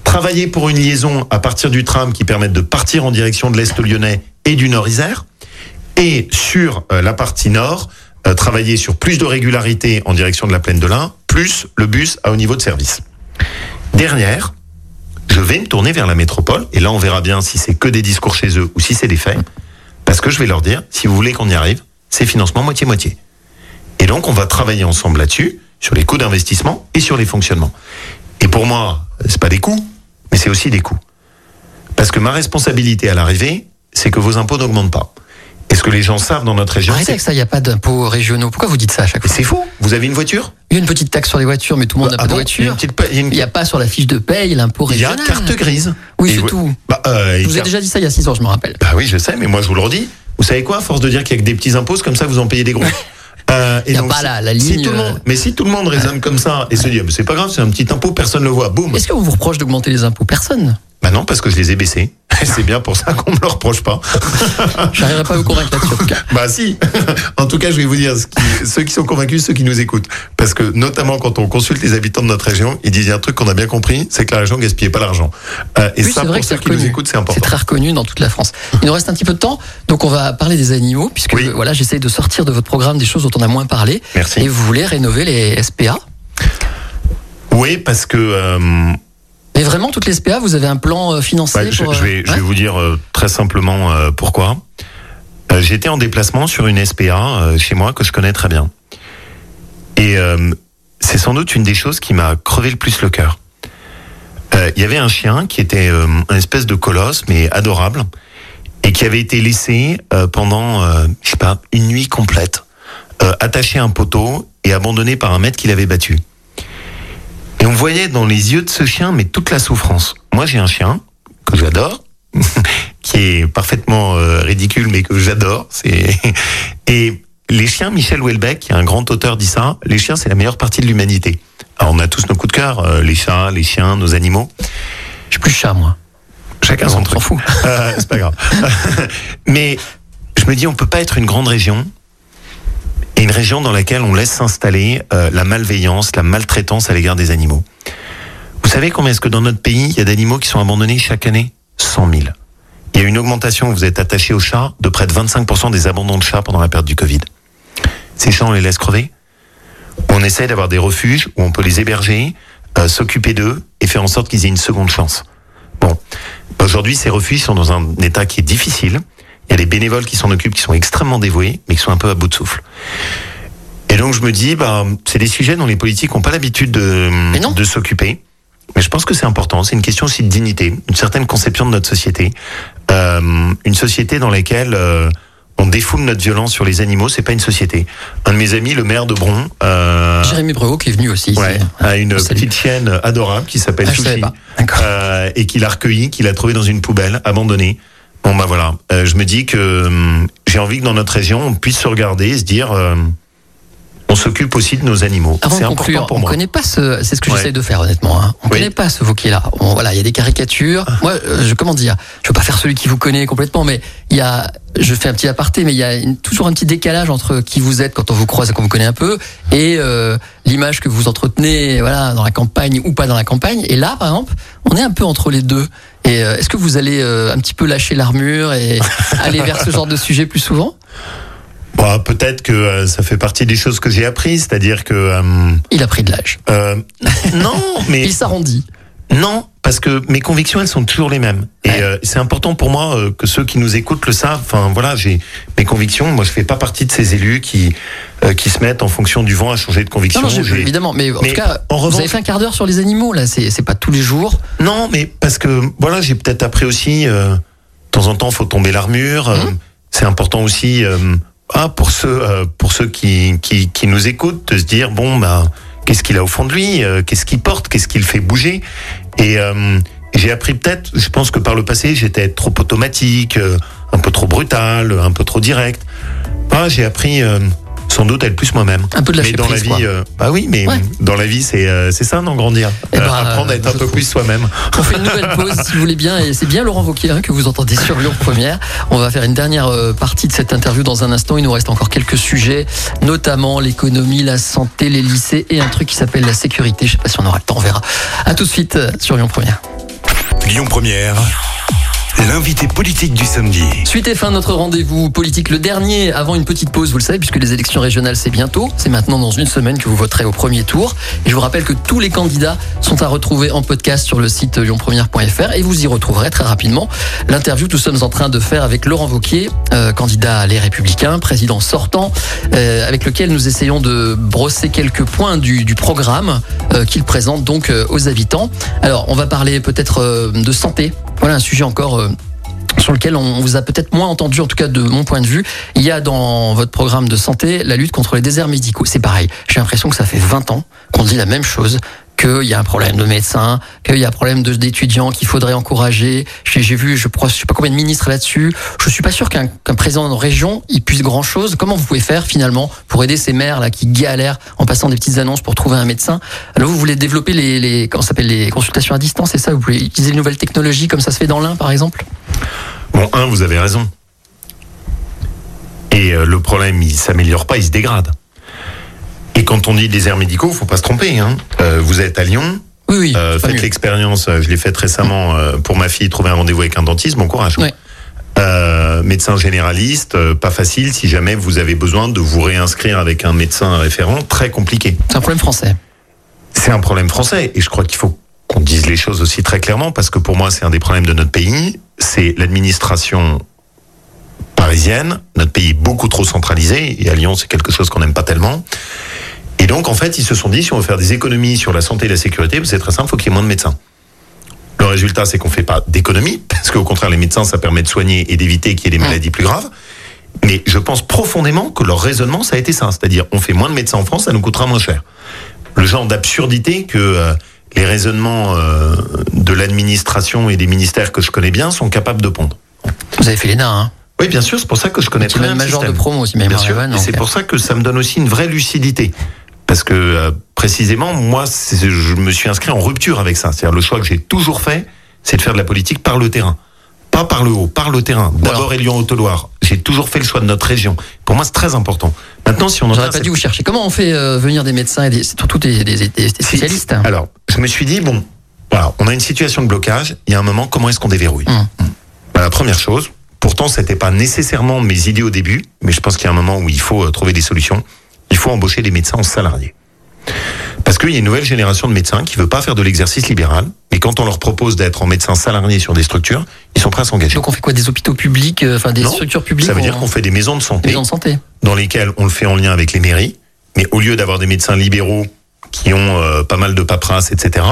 Travailler pour une liaison à partir du tram qui permette de partir en direction de l'Est lyonnais et du Nord Isère, et sur euh, la partie nord, euh, travailler sur plus de régularité en direction de la plaine de l'Ain, plus le bus à haut niveau de service. Dernière, je vais me tourner vers la métropole, et là on verra bien si c'est que des discours chez eux ou si c'est des faits, parce que je vais leur dire, si vous voulez qu'on y arrive, c'est financement moitié-moitié. Et donc, on va travailler ensemble là-dessus, sur les coûts d'investissement et sur les fonctionnements. Et pour moi, c'est pas des coûts, mais c'est aussi des coûts. Parce que ma responsabilité à l'arrivée, c'est que vos impôts n'augmentent pas. Est-ce que les gens savent dans notre région Arrêtez avec ça, il n'y a pas d'impôts régionaux. Pourquoi vous dites ça à chaque fois C'est faux. Vous avez une voiture? Il y a une petite taxe sur les voitures, mais tout le monde n'a Ah pas de bon Il y a une voiture. il y a une- Il n'y a pas sur la fiche de paye l'impôt il y a régional. carte grise. Oui, Et c'est vous- tout. Bah, euh, et Je vous ai déjà dit ça il y a 6 ans, je me rappelle. Bah oui, je sais, mais moi je vous le redis. Vous savez quoi, à force de dire qu'il y a que des petits impôts, comme ça vous en payez des gros. Euh, et Y a donc, pas si- la- la si ligne, tout le euh, monde, mais si tout le monde raisonne comme ça et se dit, ah, c'est pas grave, c'est un petit impôt, personne ne le voit, boum. Est-ce qu'on vous reproche d'augmenter les impôts? Personne. Bah non, parce que je les ai baissés. C'est bien pour ça qu'on me le reproche pas. Je n'arriverai pas à vous convaincre là-dessus. en tout cas. Bah si. en tout cas, je vais vous dire, ce qui- ceux qui sont convaincus, ceux qui nous écoutent. Parce que notamment quand on consulte les habitants de notre région, ils disent un truc qu'on a bien compris, c'est que la région gaspille pas l'argent. Euh, et Oui, ça, c'est vrai pour que c'est ceux qui nous écoutent, c'est C'est important. très reconnu dans toute la France. Il nous reste un petit peu de temps, donc on va parler des animaux, puisque Oui. voilà, j'essaye de sortir de votre programme des choses dont on a moins parlé. Merci. Et vous voulez rénover les SPA. Oui, parce que euh, Mais vraiment, toutes les SPA, vous avez un plan euh, financier Ouais, je, pour, je vais, je vais vous dire euh, très simplement euh, pourquoi. Euh, J'étais en déplacement sur une SPA euh, chez moi que je connais très bien. Et euh, c'est sans doute une des choses qui m'a crevé le plus le cœur. Euh, Il y avait un chien qui était euh, un espèce de colosse, mais adorable, et qui avait été laissé euh, pendant, euh, je sais pas, une nuit complète, euh, attaché à un poteau et abandonné par un maître qui l'avait battu. Et on voyait dans les yeux de ce chien, mais toute la souffrance. Moi, j'ai un chien que j'adore, qui est parfaitement euh, ridicule, mais que j'adore. C'est et les chiens, Michel Houellebecq, qui est un grand auteur, dit ça. Les chiens, c'est la meilleure partie de l'humanité. Alors, on a tous nos coups de cœur, euh, les chats, les chiens, nos animaux. Je suis plus chat, moi. Chacun son on truc. s'en fout. Euh, c'est pas grave. Mais je me dis, on peut pas être une grande région et une région dans laquelle on laisse s'installer euh, la malveillance, la maltraitance à l'égard des animaux. Vous savez combien est-ce que dans notre pays, il y a d'animaux qui sont abandonnés chaque année? 100 000. Il y a une augmentation, vous êtes attaché aux chats, de près de 25% des abandons de chats pendant la période du Covid. Ces chats, on les laisse crever On essaie d'avoir des refuges où on peut les héberger, euh, s'occuper d'eux et faire en sorte qu'ils aient une seconde chance. Bon, aujourd'hui, ces refuges sont dans un état qui est difficile. Il y a des bénévoles qui s'en occupent, qui sont extrêmement dévoués, mais qui sont un peu à bout de souffle. Et donc, je me dis, bah, c'est des sujets dont les politiques n'ont pas l'habitude de, de s'occuper. Mais je pense que c'est important. C'est une question aussi de dignité, une certaine conception de notre société. Euh, une société dans laquelle euh, on défoule notre violence sur les animaux, c'est pas une société. Un de mes amis, le maire de Bron, euh, Jérémy Breau qui est venu aussi. ouais, a une petite chienne adorable qui s'appelle Ah, Sushi euh, et qu'il a recueilli, qu'il a trouvé dans une poubelle, abandonnée. Bon bah voilà, Euh, je me dis que hum, j'ai envie que dans notre région, on puisse se regarder et se dire, euh, on s'occupe aussi de nos animaux. Avant C'est de important conclure, pour on moi. connaît pas ce, c'est ce que Ouais. j'essaie de faire honnêtement. Hein. On Oui. connaît pas ce Vauquier-là. Voilà, il y a des caricatures. Moi, euh, je comment dire, je veux pas faire celui qui vous connaît complètement, mais il y a, je fais un petit aparté, mais il y a une- toujours un petit décalage entre qui vous êtes quand on vous croise et qu'on vous connaît un peu et euh, l'image que vous entretenez, voilà, dans la campagne ou pas dans la campagne. Et là, par exemple, on est un peu entre les deux. Et euh, est-ce que vous allez euh, un petit peu lâcher l'armure et aller vers ce genre de sujet plus souvent? Bon, peut-être que euh, ça fait partie des choses que j'ai apprises, c'est-à-dire que euh, Il a pris de l'âge. euh, non, mais Il s'arrondit. Non, parce que mes convictions, elles sont toujours les mêmes. Et Ouais. euh, c'est important pour moi euh, que ceux qui nous écoutent le savent. Enfin, voilà, j'ai mes convictions. Moi, je fais pas partie de ces élus qui euh, qui se mettent en fonction du vent à changer de conviction. Non, non, évidemment, mais en Mais tout cas, en vous revanche- avez fait un quart d'heure sur les animaux, là, c'est c'est pas tous les jours. Non, mais parce que voilà, j'ai peut-être appris aussi. euh, de temps en temps, faut tomber l'armure. euh, Mhm. C'est important aussi. Euh, ah, pour ceux euh, pour ceux qui, qui qui nous écoutent, de se dire bon bah qu'est-ce qu'il a au fond de lui, euh, qu'est-ce qu'il porte, qu'est-ce qu'il fait bouger. Et euh, j'ai appris peut-être. Je pense que par le passé, j'étais trop automatique, euh, un peu trop brutal, un peu trop direct. Ah, j'ai appris. Euh, sans doute être plus moi-même. Un peu de Mais lâcher dans prise, la vie, euh, bah oui, mais Ouais. dans la vie, c'est euh, c'est ça, non, grandir. Eh Euh, ben, apprendre à être un peu trouve. plus soi-même. On fait une nouvelle pause, si vous voulez bien, et c'est bien Laurent Wauquiez hein, que vous entendez sur Lyon Première. On va faire une dernière euh, partie de cette interview dans un instant. Il nous reste encore quelques sujets, notamment l'économie, la santé, les lycées et un truc qui s'appelle la sécurité. Je sais pas si on aura le temps, on verra. À tout de suite euh, sur Lyon Première. Lyon Première, l'invité politique du samedi. Suite et fin de notre rendez-vous politique, le dernier avant une petite pause, vous le savez, puisque les élections régionales c'est bientôt, c'est maintenant dans une semaine que vous voterez au premier tour. Et je vous rappelle que tous les candidats sont à retrouver en podcast sur le site lyonpremière.fr et vous y retrouverez très rapidement l'interview que nous sommes en train de faire avec Laurent Vauquier, euh, candidat à Les Républicains, président sortant, euh, avec lequel nous essayons de brosser quelques points du, du programme euh, qu'il présente donc aux habitants. Alors, on va parler peut-être de santé. Voilà un sujet encore. euh, sur lequel on vous a peut-être moins entendu, en tout cas de mon point de vue. Il y a dans votre programme de santé la lutte contre les déserts médicaux. C'est pareil. J'ai l'impression que ça fait 20 ans qu'on dit la même chose qu'il y a un problème de médecins, qu'il y a un problème d'étudiants qu'il faudrait encourager. J'ai vu, je je sais pas combien de ministres là-dessus. Je suis pas sûr qu'un président de région il puisse grand chose. Comment vous pouvez faire finalement pour aider ces maires là qui galèrent en passant des petites annonces pour trouver un médecin? Alors vous voulez développer les, les comment s'appelle les consultations à distance, c'est ça? Vous voulez utiliser de nouvelles technologies comme ça se fait dans l'Ain par exemple? Bon, un, vous avez raison. Et euh, le problème, il s'améliore pas, il se dégrade. Et quand on dit déserts médicaux, faut pas se tromper. Hein. Euh, vous êtes à Lyon. Oui, oui. Euh, faites l'expérience. euh, Je l'ai faite récemment pour ma fille. Trouver un rendez-vous avec un dentiste. Bon courage. Ouais. Euh, médecin généraliste, euh, pas facile. Si jamais vous avez besoin de vous réinscrire avec un médecin référent, très compliqué. C'est un problème français. C'est un problème français. Et je crois qu'il faut qu'on dise les choses aussi très clairement parce que pour moi, c'est un des problèmes de notre pays. C'est l'administration parisienne. Notre pays est beaucoup trop centralisé. Et à Lyon, c'est quelque chose qu'on n'aime pas tellement. Et donc, en fait, ils se sont dit, si on veut faire des économies sur la santé et la sécurité, c'est très simple, il faut qu'il y ait moins de médecins. Le résultat, c'est qu'on fait pas d'économies, parce qu'au contraire, les médecins, ça permet de soigner et d'éviter qu'il y ait des maladies plus graves. Mais je pense profondément que leur raisonnement, ça a été ça. C'est-à-dire, on fait moins de médecins en France, ça nous coûtera moins cher. Le genre d'absurdité que euh, les raisonnements euh, de l'administration et des ministères que je connais bien sont capables de pondre. Vous avez fait l'ENA, hein Oui, bien sûr, c'est pour ça que je connais C'est très bien même le major de promo aussi, même Bien sûr, c'est pour ça que ça me donne aussi une vraie lucidité. Parce que euh, précisément, moi, je me suis inscrit en rupture avec ça. C'est-à-dire le choix que j'ai toujours fait, c'est de faire de la politique par le terrain. Pas par le haut, par le terrain. D'abord Lyon Haute-Loire. J'ai toujours fait le choix de notre région. Pour moi, c'est très important. Maintenant, si on en J'aurais pas dû vous chercher. Comment on fait euh, venir des médecins et des, surtout des, des, des- spécialistes hein Alors, je me suis dit, bon, voilà, on a une situation de blocage. Il y a un moment, comment est-ce qu'on déverrouille? Bah, La première chose, pourtant, c'était pas nécessairement mes idées au début, mais je pense qu'il y a un moment où il faut euh, trouver des solutions. Il faut embaucher des médecins en salariés. Parce qu'il y a une nouvelle génération de médecins qui veut pas faire de l'exercice libéral, mais quand on leur propose d'être en médecin salarié sur des structures, ils sont prêts à s'engager. Donc on fait quoi Des hôpitaux publics, euh, enfin des Non, structures publiques Ça veut dire on- qu'on fait des maisons de santé maisons de santé. dans lesquelles on le fait en lien avec les mairies, mais au lieu d'avoir des médecins libéraux qui ont euh, pas mal de paperasse, etc.,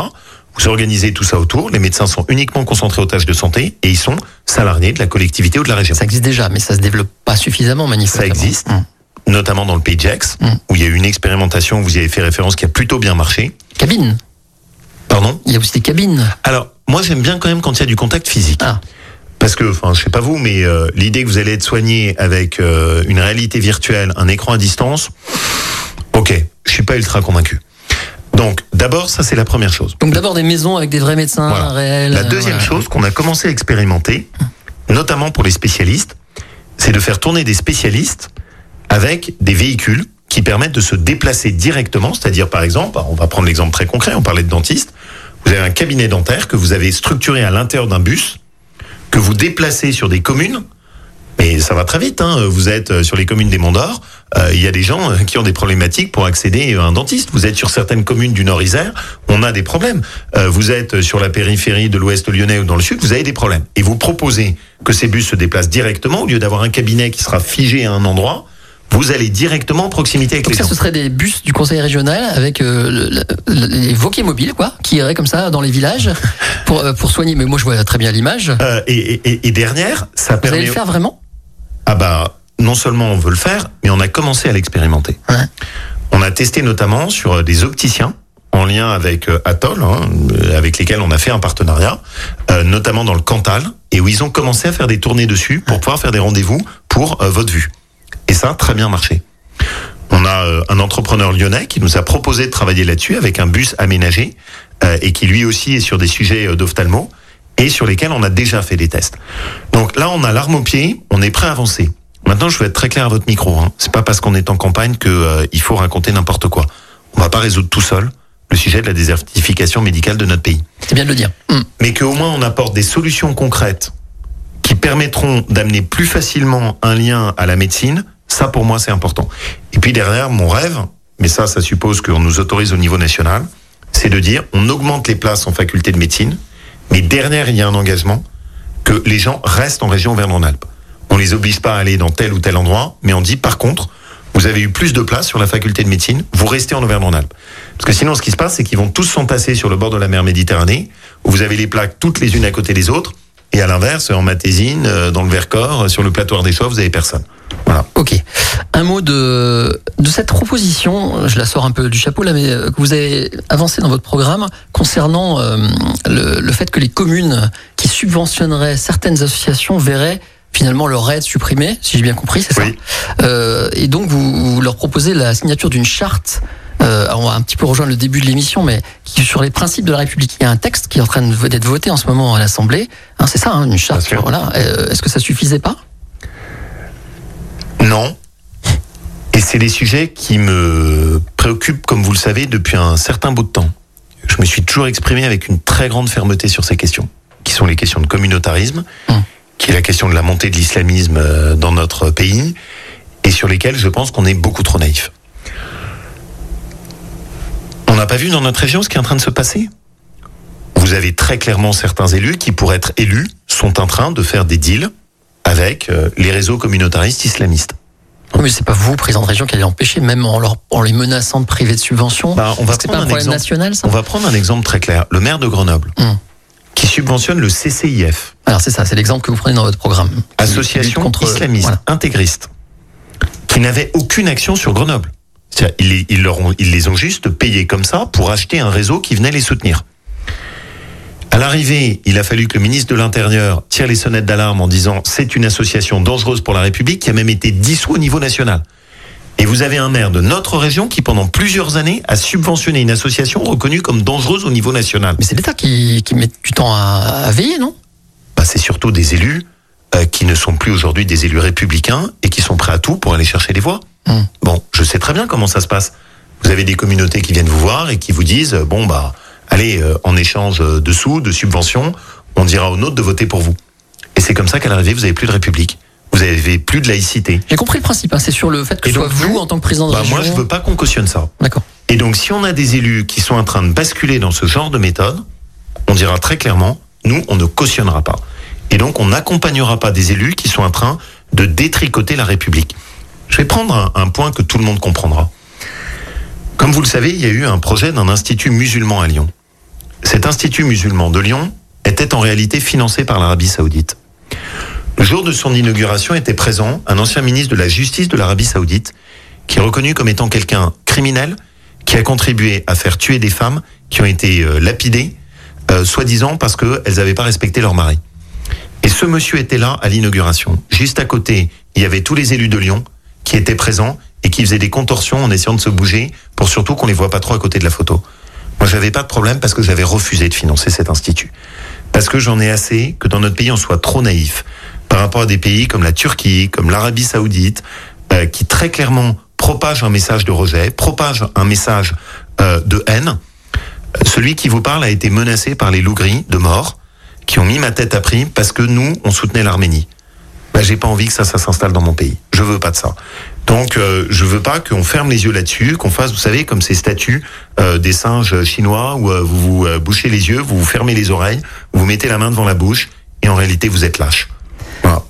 vous organisez tout ça autour. Les médecins sont uniquement concentrés aux tâches de santé et ils sont salariés de la collectivité ou de la région. Ça existe déjà, mais ça se développe pas suffisamment, manifestement. Ça existe, Hum. Notamment dans le pays de Mm. où il y a eu une expérimentation, vous y avez fait référence, qui a plutôt bien marché. Cabines. Pardon? Il y a aussi des cabines. Alors, moi j'aime bien quand même quand il y a du contact physique. Ah. Parce que, enfin, je sais pas vous, mais euh, l'idée que vous allez être soigné avec euh, une réalité virtuelle, un écran à distance, ok, je suis pas ultra convaincu. Donc, d'abord, ça c'est la première chose. Donc d'abord des maisons avec des vrais médecins Voilà. réels. La euh, deuxième voilà. chose qu'on a commencé à expérimenter, notamment pour les spécialistes, c'est de faire tourner des spécialistes avec des véhicules qui permettent de se déplacer directement, c'est-à-dire par exemple, on va prendre l'exemple très concret, on parlait de dentiste, vous avez un cabinet dentaire que vous avez structuré à l'intérieur d'un bus, que vous déplacez sur des communes, mais ça va très vite, hein. vous êtes euh, sur les communes des Monts d'Or, euh, il y a des gens euh, qui ont des problématiques pour accéder à un dentiste, vous êtes sur certaines communes du Nord-Isère, on a des problèmes, vous êtes sur la périphérie de l'Ouest lyonnais ou dans le Sud, vous avez des problèmes, et vous proposez que ces bus se déplacent directement, au lieu d'avoir un cabinet qui sera figé à un endroit, vous allez directement en proximité avec Donc les ça, gens. ce serait des bus du conseil régional avec euh, le- le- les Vauquier mobiles, quoi, qui iraient comme ça dans les villages pour, euh, pour soigner. Mais moi, je vois très bien l'image. Vous Euh, et, et- et dernière, ça allez permet... le faire vraiment? Ah bah, non seulement on veut le faire, mais on a commencé à l'expérimenter. Ouais. On a testé notamment sur euh, des opticiens en lien avec euh, Atoll, hein, avec lesquels on a fait un partenariat, euh, notamment dans le Cantal, et où ils ont commencé à faire des tournées dessus pour pouvoir faire des rendez-vous pour votre vue. Et ça a très bien marché. On a euh, un entrepreneur lyonnais qui nous a proposé de travailler là-dessus avec un bus aménagé euh, et qui lui aussi est sur des sujets euh, d'ophtalmo et sur lesquels on a déjà fait des tests. Donc là, on a l'arme au pied, on est prêt à avancer. Maintenant, je vais être très clair à votre micro. Hein. C'est pas parce qu'on est en campagne que euh, il faut raconter n'importe quoi. On va pas résoudre tout seul le sujet de la désertification médicale de notre pays, C'est bien de le dire. Hum. mais qu'au moins on apporte des solutions concrètes qui permettront d'amener plus facilement un lien à la médecine. Ça, pour moi, c'est important. Et puis derrière, mon rêve, mais ça, ça suppose qu'on nous autorise au niveau national, c'est de dire on augmente les places en faculté de médecine, mais derrière, il y a un engagement que les gens restent en région Auvergne-Rhône-Alpes. On les oblige pas à aller dans tel ou tel endroit, mais on dit par contre, vous avez eu plus de place sur la faculté de médecine, vous restez en Auvergne-Rhône-Alpes. Parce que sinon, ce qui se passe, c'est qu'ils vont tous s'entasser sur le bord de la mer Méditerranée, où vous avez les plaques toutes les unes à côté des autres, Et à l'inverse, en Matésine, euh, dans le Vercors, sur le plateau des Chauves, vous avez personne. Voilà. Ok. Un mot de, de cette proposition, je la sors un peu du chapeau là, mais euh, que vous avez avancé dans votre programme concernant euh, le, le, fait que les communes qui subventionneraient certaines associations verraient finalement leur aide supprimée, si j'ai bien compris, c'est oui. ça euh, Et donc vous, vous, leur proposez la signature d'une charte. Euh, on va un petit peu rejoindre le début de l'émission, mais qui sur les principes de la République. Il y a un texte qui est en train d'être voté en ce moment à l'Assemblée. Hein, c'est ça, hein, une charte. Voilà. Est-ce que ça suffisait pas? Non. Et c'est des sujets qui me préoccupent, comme vous le savez, depuis un certain bout de temps. Je me suis toujours exprimé avec une très grande fermeté sur ces questions, qui sont les questions de communautarisme, mmh. Qui est la question de la montée de l'islamisme euh, dans notre pays, et sur lesquelles je pense qu'on est beaucoup trop naïf. On n'a pas vu dans notre région ce qui est en train de se passer? Vous avez très clairement certains élus qui, pour être élus, sont en train de faire des deals avec euh, les réseaux communautaristes islamistes. Mais c'est pas vous, président de région, qui allez empêcher, même en, leur, en les menaçant de priver de subventions. Bah, on va c'est pas un, problème exemple, national, ça? On va prendre un exemple très clair. Le maire de Grenoble, hum. Qui subventionne le CCIF. Alors c'est ça, c'est l'exemple que vous prenez dans votre programme. Association contre, islamiste, voilà. intégriste, qui n'avait aucune action sur Grenoble. Ils, ils, leur ont, ils les ont juste payés comme ça pour acheter un réseau qui venait les soutenir. À l'arrivée, il a fallu que le ministre de l'Intérieur tire les sonnettes d'alarme en disant c'est une association dangereuse pour la République qui a même été dissous au niveau national. Et vous avez un maire de notre région qui, pendant plusieurs années, a subventionné une association reconnue comme dangereuse au niveau national. Mais c'est l'État qui, qui, met du temps à, à veiller, non? Bah, C'est surtout des élus euh, qui ne sont plus aujourd'hui des élus républicains et qui sont prêts à tout pour aller chercher les voix. Mmh. Bon, je sais très bien comment ça se passe. Vous avez des communautés qui viennent vous voir et qui vous disent bon bah allez euh, en échange de sous, de subventions, on dira aux nôtres de voter pour vous. Et c'est comme ça qu'à l'arrivée vous avez plus de république. Vous avez plus de laïcité. J'ai compris le principe, hein, c'est sur le fait que ce soit vous en tant que président de bah région. Moi, je veux pas qu'on cautionne ça. D'accord. Et donc, si on a des élus qui sont en train de basculer dans ce genre de méthode, on dira très clairement, nous, on ne cautionnera pas. Et donc, on n'accompagnera pas des élus qui sont en train de détricoter la République. Je vais prendre un, un, point que tout le monde comprendra. Comme vous le savez, il y a eu un projet d'un institut musulman à Lyon. Cet institut musulman de Lyon était en réalité financé par l'Arabie saoudite. Le jour de son inauguration était présent un ancien ministre de la Justice de l'Arabie saoudite, qui est reconnu comme étant quelqu'un criminel, qui a contribué à faire tuer des femmes qui ont été euh, lapidées, euh, soi-disant parce qu'elles n'avaient pas respecté leur mari. Et ce monsieur était là à l'inauguration. Juste à côté, il y avait tous les élus de Lyon qui étaient présents et qui faisaient des contorsions en essayant de se bouger pour surtout qu'on les voit pas trop à côté de la photo. Moi, j'avais pas de problème parce que j'avais refusé de financer cet institut. Parce que j'en ai assez que dans notre pays, on soit trop naïf par rapport à des pays comme la Turquie, comme l'Arabie Saoudite, euh, qui très clairement propagent un message de rejet, propagent un message euh, de haine. Celui qui vous parle a été menacé par les loups gris de mort, qui ont mis ma tête à prix parce que nous, on soutenait l'Arménie. Ben, j'ai pas envie que ça, ça s'installe dans mon pays. Je veux pas de ça. Donc, euh, je veux pas qu'on ferme les yeux là-dessus, qu'on fasse, vous savez, comme ces statues euh, des singes chinois où vous vous bouchez les yeux, vous vous fermez les oreilles, vous mettez la main devant la bouche et en réalité vous êtes lâche.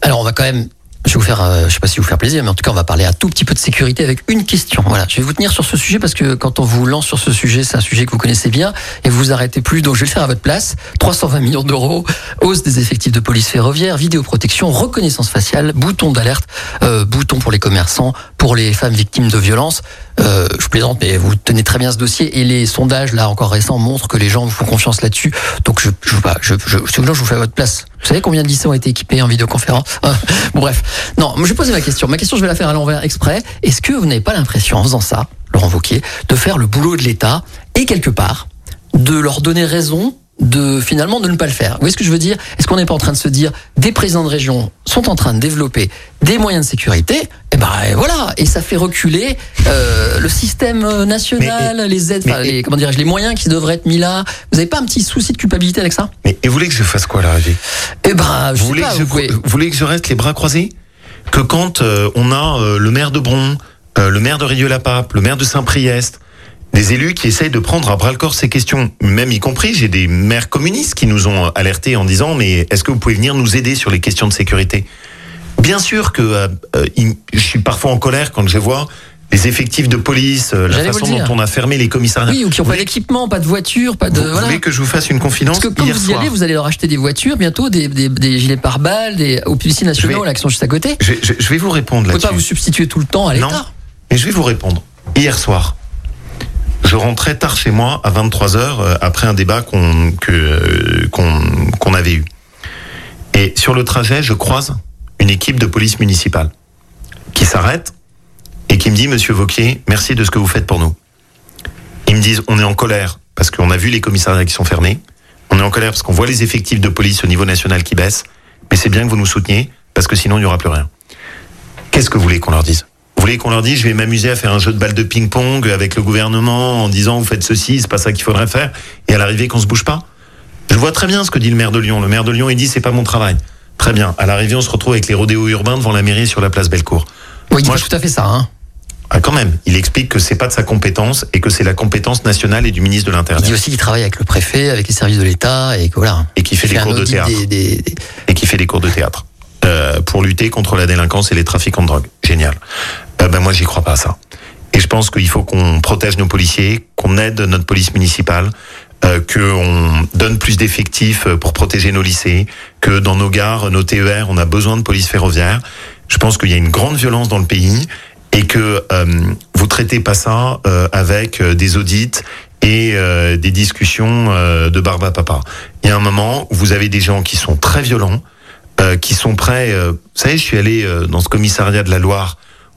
Alors, on va quand même je vais vous faire, euh, je sais pas si vous faire plaisir, mais en tout cas, on va parler un tout petit peu de sécurité avec une question. Voilà, je vais vous tenir sur ce sujet parce que quand on vous lance sur ce sujet, c'est un sujet que vous connaissez bien et vous vous arrêtez plus. Donc, je vais le faire à votre place. 320 millions d'euros, hausse des effectifs de police ferroviaire, vidéoprotection, reconnaissance faciale, bouton d'alerte, euh, bouton pour les commerçants, pour les femmes victimes de violences. Euh, je plaisante, mais vous tenez très bien ce dossier et les sondages là encore récents montrent que les gens vous font confiance là-dessus. Donc, je, je, je, je, je, je vous fais à votre place. Vous savez combien de lycées ont été équipés en vidéoconférence Bon bref, non, je vais poser ma question. Ma question, je vais la faire à l'envers exprès. Est-ce que vous n'avez pas l'impression, en faisant ça, Laurent Wauquiez, de faire le boulot de l'État et quelque part de leur donner raison de finalement de ne pas le faire. Vous voyez ce que je veux dire? Est-ce qu'on n'est pas en train de se dire des présidents de région sont en train de développer des moyens de sécurité? Et ben voilà, et ça fait reculer euh, le système national, Mais- les aides, mais- les, comment dirais-je, les moyens qui devraient être mis là. Vous n'avez pas un petit souci de culpabilité avec ça? Mais et vous voulez que je fasse quoi à l'arrivée Eh ben, je vous sais voulez, pas, que je, vous pouvez- vous voulez que je reste les bras croisés? Que quand euh, on a euh, le maire de Bron, euh, le maire de Rieux-la-Pape, le maire de Saint-Priest, des élus qui essayent de prendre à bras le corps ces questions, même y compris, j'ai des maires communistes qui nous ont alertés en disant mais est-ce que vous pouvez venir nous aider sur les questions de sécurité? Bien sûr que euh, euh, je suis parfois en colère quand je vois les effectifs de police, euh, la façon dont on a fermé les commissariats. Oui, ou qui n'ont pas d'équipement, pas de voiture, pas de. vous, voilà. voulez que je vous fasse une confidence Parce que quand Hier vous y soir, allez, vous allez leur acheter des voitures bientôt, des, des, des gilets pare-balles, des aux policiers nationaux vais- là qui sont juste à côté. je, je- je vais vous répondre Vous ne pouvez pas vous là-dessus. substituer tout le temps à Non, l'État. mais je vais vous répondre. Hier soir, je rentrais tard chez moi à 23 h après un débat qu'on que, euh, qu'on avait eu. Et sur le trajet, je croise une équipe de police municipale qui s'arrête et qui me dit Monsieur Vauquier, merci de ce que vous faites pour nous. Ils me disent on est en colère parce qu'on a vu les commissariats qui sont fermés. On est en colère parce qu'on voit les effectifs de police au niveau national qui baissent. Mais c'est bien que vous nous souteniez parce que sinon il n'y aura plus rien. Qu'est-ce que vous voulez qu'on leur dise? Voulez qu'on leur dise je vais m'amuser à faire un jeu de balle de ping-pong avec le gouvernement en disant vous faites ceci, c'est pas ça qu'il faudrait faire et à l'arrivée qu'on se bouge pas Je vois très bien ce que dit le maire de Lyon. Le maire de Lyon il dit c'est pas mon travail. Très bien. À l'arrivée on se retrouve avec les rodéos urbains devant la mairie sur la place Bellecour. Oui, il dit Moi, je- tout à fait ça. Hein. Ah, quand même, il explique que c'est pas de sa compétence et que c'est la compétence nationale et du ministre de Il l'Intérieur dit aussi qu'il travaille avec le préfet, avec les services de l'État et que voilà. et qui fait Il des cours de théâtre des- des- des- et qui fait des cours de théâtre euh, pour lutter contre la délinquance et les trafiquants de drogue. Génial. Euh, ben moi, j'y crois pas à ça. Et je pense qu'il faut qu'on protège nos policiers, qu'on aide notre police municipale, euh, qu'on donne plus d'effectifs euh, pour protéger nos lycées, que dans nos gares, nos TER, on a besoin de police ferroviaire. Je pense qu'il y a une grande violence dans le pays et que euh, vous traitez pas ça euh, avec euh, des audits et euh, des discussions euh, de barbe à papa. Il y a un moment où vous avez des gens qui sont très violents, qui sont prêts. vous savez, je suis allé dans ce commissariat de la Loire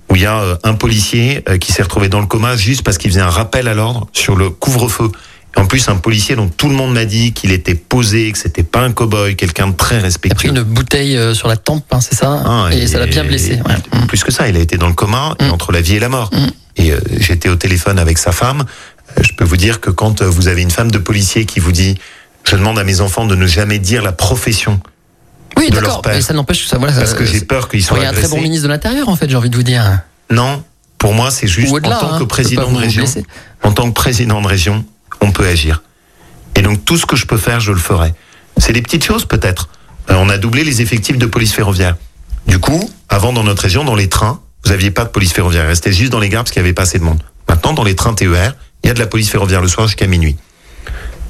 où il y a euh, un policier euh, qui s'est retrouvé dans le coma juste parce qu'il faisait un rappel à l'ordre sur le couvre-feu. Et en plus, un policier dont tout le monde m'a dit qu'il était posé, que c'était pas un cow-boy, quelqu'un de très Il a pris respectueux. une bouteille euh, sur la tempe, hein, c'est ça Ah, Et ça l'a bien blessé. ouais. Plus que ça, il a été dans le coma, et Mm. entre la vie et la mort. Mm. Et euh, j'étais au téléphone avec sa femme. Je peux vous dire que quand vous avez une femme de policier qui vous dit, je demande à mes enfants de ne jamais dire la profession, Oui, d'accord. Mais ça n'empêche que ça. Voilà, parce que j'ai peur qu'ils il soient y a un très bon ministre de l'Intérieur, en fait, j'ai envie de vous dire. Non, pour moi, c'est juste en tant hein, que président de région. En tant que président de région, on peut agir. Et donc tout ce que je peux faire, je le ferai. C'est des petites choses peut-être. Euh, on a doublé les effectifs de police ferroviaire. Du coup, avant dans notre région, dans les trains, vous aviez pas de police ferroviaire. Il restait juste dans les gares parce qu'il n'y avait pas assez de monde. Maintenant, dans les trains TER, il y a de la police ferroviaire le soir jusqu'à minuit.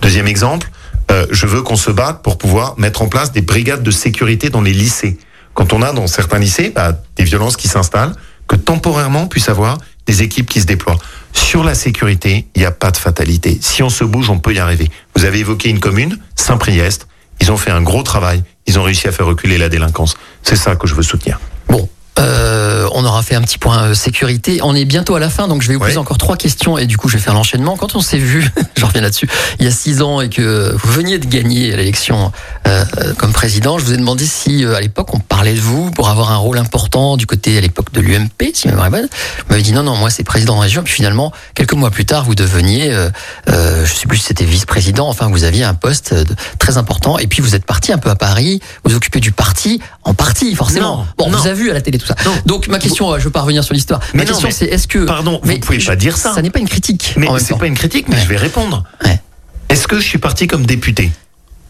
Deuxième exemple, euh, je veux qu'on se batte pour pouvoir mettre en place des brigades de sécurité dans les lycées. Quand on a dans certains lycées bah, des violences qui s'installent, que temporairement on puisse avoir des équipes qui se déploient. Sur la sécurité, il n'y a pas de fatalité. Si on se bouge, on peut y arriver. Vous avez évoqué une commune, Saint-Priest. Ils ont fait un gros travail. Ils ont réussi à faire reculer la délinquance. C'est ça que je veux soutenir. Bon, euh, on aura fait un petit point euh, sécurité. On est bientôt à la fin, donc je vais vous poser encore trois questions et du coup je vais faire l'enchaînement. Quand on s'est vu, je reviens là-dessus, il y a six ans et que vous veniez de gagner l'élection euh, euh, comme président, je vous ai demandé si euh, à l'époque on parlait de vous pour avoir un rôle important du côté à l'époque de l'UMP, si ma mémoire est bonne. Vous m'avez dit non, non, moi c'est président de région. Puis finalement, quelques mois plus tard, vous deveniez, euh, euh, je sais plus si c'était vice-président, enfin vous aviez un poste de- très important. Et puis vous êtes parti un peu à Paris, vous occupez du parti, en partie forcément. Non, bon, non. vous avez vu à la télé tout ça. Non. Donc ma question, euh, je veux pas revenir sur l'histoire. Ma Mais non, question mais- c'est est-ce que Pardon, vous pouvez je- pas dire ça. Ça n'est pas une critique. Mais c'est pas une critique, mais Ouais. je vais répondre. Ouais. Est-ce que je suis parti comme député?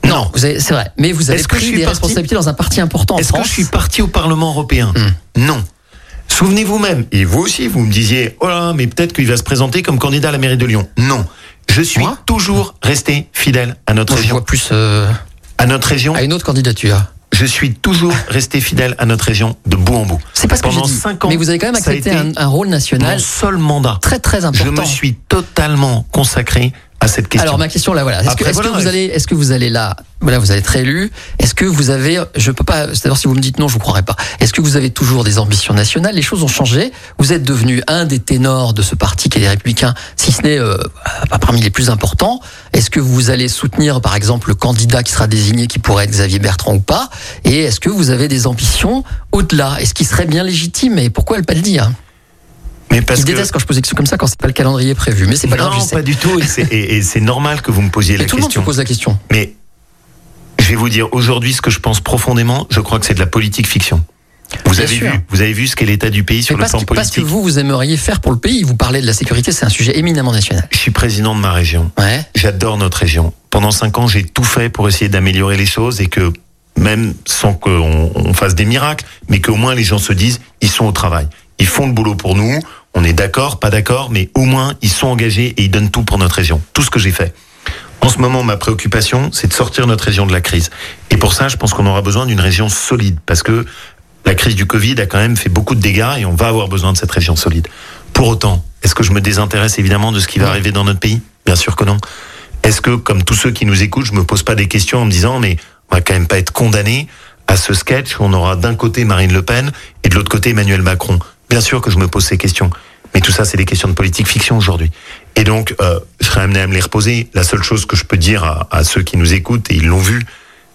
Non, vous c'est vrai. Mais vous avez Est-ce que je pris suis des responsabilités dans un parti important Est-ce que je suis parti au Parlement européen? Hmm. Non. Souvenez-vous même, et vous aussi, vous me disiez, oh là, mais peut-être qu'il va se présenter comme candidat à la mairie de Lyon. Non. Je suis Moi? toujours resté fidèle à notre Moi, je région. vois plus euh, À notre région, à une autre candidature. Je suis toujours resté fidèle à notre région de bout en bout. C'est pas ce que Pendant dit. cinq ans, Mais vous avez quand même accepté un, un rôle national Mon seul mandat. très très Je important. me suis totalement consacré à cette question. Alors ma question là voilà. Est-ce que, vous allez est-ce que vous allez là voilà vous allez être élu? Est-ce que vous avez je peux pas c'est-à-dire si vous me dites non je vous croirais pas. Est-ce que vous avez toujours des ambitions nationales? Les choses ont changé. Vous êtes devenu un des ténors de ce parti qui est les Républicains, si ce n'est euh, pas parmi les plus importants. Est-ce que vous allez soutenir par exemple le candidat qui sera désigné qui pourrait être Xavier Bertrand ou pas? Et est-ce que vous avez des ambitions au-delà? Est-ce qu'il serait bien légitime? Et pourquoi ne pas le dire? Mais parce que déteste quand je pose des questions comme ça quand c'est pas le calendrier prévu. Mais c'est pas non, grave. je pas du tout. Et c'est- normal que vous me posiez Et la tout le monde se question. pose la question. Mais je vais vous dire aujourd'hui ce que je pense profondément. Je crois que c'est de la politique fiction. Vous Bien avez sûr. vu, vous avez vu ce qu'est l'état du pays sur Mais le parce plan que, parce que politique. vous, vous aimeriez faire pour le pays, vous parlez de la sécurité, c'est un sujet éminemment national. Je suis président de ma région. Ouais. J'adore notre région. Pendant cinq ans, j'ai tout fait pour essayer d'améliorer les choses et que même sans qu'on on fasse des miracles, mais qu'au moins les gens se disent, ils sont au travail. Ils font le boulot pour nous. On est d'accord, pas d'accord, mais au moins ils sont engagés et ils donnent tout pour notre région. Tout ce que j'ai fait. En ce moment, ma préoccupation, c'est de sortir notre région de la crise. Et pour ça, je pense qu'on aura besoin d'une région solide, parce que la crise du Covid a quand même fait beaucoup de dégâts et on va avoir besoin de cette région solide. Pour autant, est-ce que je me désintéresse évidemment de ce qui va arriver dans notre pays? Bien sûr que non. Est-ce que, comme tous ceux qui nous écoutent, je me pose pas des questions en me disant, mais on va quand même pas être condamné à ce sketch où on aura d'un côté Marine Le Pen et de l'autre côté Emmanuel Macron? Bien sûr que je me pose ces questions. Mais tout ça, c'est des questions de politique fiction aujourd'hui. Et donc, euh, je serais amené à me les reposer. La seule chose que je peux dire à, à ceux qui nous écoutent, et ils l'ont vu,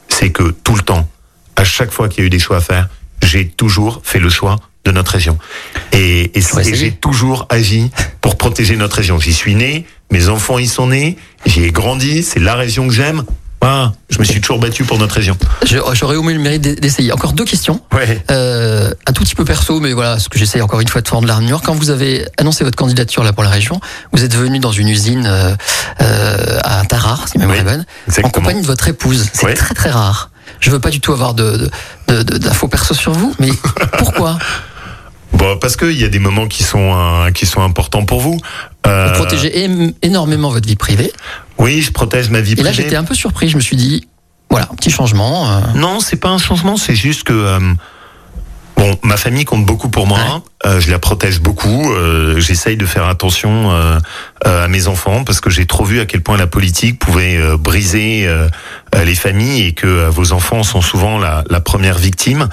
c'est que tout le temps, à chaque fois qu'il y a eu des choix à faire, j'ai toujours fait le choix de notre région. Et, et, Ouais, et c'est j'ai toujours agi pour protéger notre région. J'y suis né, mes enfants y sont nés, j'y ai grandi, c'est la région que j'aime. Voilà, je me suis toujours battu pour notre région. J'aurais au moins le mérite d'e- d'essayer. Encore deux questions. Ouais. Euh, un tout petit peu perso, mais voilà, ce que j'essaye encore une fois de faire de l'armure. Quand vous avez annoncé votre candidature là pour la région, vous êtes venu dans une usine euh, euh, à Tarare, si ma mémoire est bonne, en compagnie de votre épouse. C'est très très rare. Je veux pas du tout avoir de de- de- de- d'infos perso sur vous, mais pourquoi? Bon, parce qu'il y a des moments qui sont euh, qui sont importants pour vous. Euh, Vous protégez ém- énormément votre vie privée. Oui, je protège ma vie Et là, privée. j'étais un peu surpris. Je me suis dit, voilà, petit changement. euh, Non, c'est pas un changement, c'est juste que euh, bon, ma famille compte beaucoup pour moi. euh, je la protège beaucoup. euh, J'essaye de faire attention euh, à mes enfants parce que j'ai trop vu à quel point la politique pouvait briser les familles et que vos enfants sont souvent la, la première victime.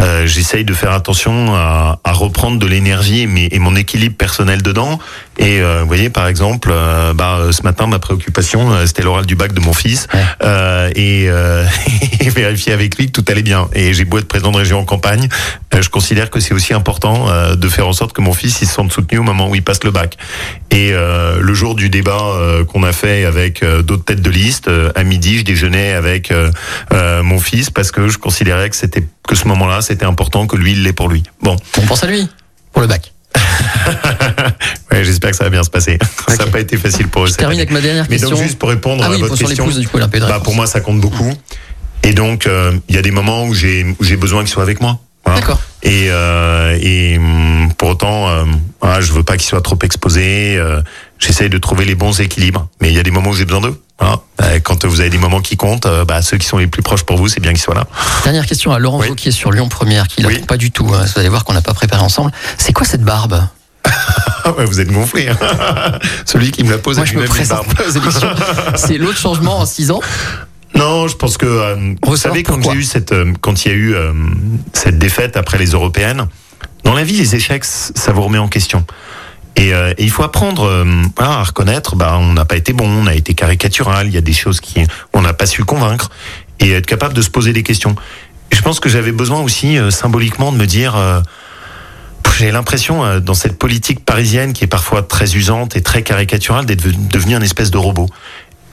Euh, J'essaye de faire attention à, reprendre de l'énergie et mon équilibre personnel dedans. Et euh, vous voyez, par exemple, euh, bah, euh, ce matin, ma préoccupation, euh, c'était l'oral du bac de mon fils, Ouais. euh, et, euh, et vérifier avec lui que tout allait bien. Et j'ai beau être président de région en campagne, je considère que c'est aussi important de faire en sorte que mon fils il se sente soutenu au moment où il passe le bac. Et euh, le jour du débat qu'on a fait avec d'autres têtes de liste, à midi, je déjeunais avec mon fils parce que je considérais que c'était que ce moment-là, c'était important que lui il l'ait pour lui. Bon, on pense à lui pour le bac. ouais, j'espère que ça va bien se passer. Ça n'a pas été facile pour eux. Je termine année. avec ma dernière Mais question. donc juste pour répondre ah à oui, votre question, du coup, bah, pour moi ça compte beaucoup. Et donc euh, il y a des moments où j'ai besoin qu'il soit avec moi. Voilà. D'accord. Et, euh, et hum, pour autant, euh, voilà, je veux pas qu'il soit trop exposé. J'essaye de trouver les bons équilibres. Mais il y a des moments où j'ai besoin d'eux. Voilà. Euh, Quand vous avez des moments qui comptent, euh, bah, ceux qui sont les plus proches pour vous, c'est bien qu'ils soient là. Dernière question à Laurent Oui. Wauquiez sur Lyon Première, qui Oui. pas du tout. hein. Vous allez voir qu'on n'a pas préparé ensemble. C'est quoi cette barbe? Ah vous êtes gonflé. hein. Celui qui me la pose Moi, a je me présente. C'est l'autre changement en six ans? Non, je pense que euh, vous savez quand pourquoi? j'ai eu cette euh, quand il y a eu euh, cette défaite après les européennes, dans la vie les échecs ça vous remet en question. Et, euh, et il faut apprendre euh, voilà, à reconnaître, bah, on n'a pas été bon, on a été caricatural, il y a des choses qui on n'a pas su convaincre et être capable de se poser des questions. Et je pense que j'avais besoin aussi euh, symboliquement de me dire, euh, j'ai l'impression euh, dans cette politique parisienne qui est parfois très usante et très caricaturale d'être devenu- un espèce de robot.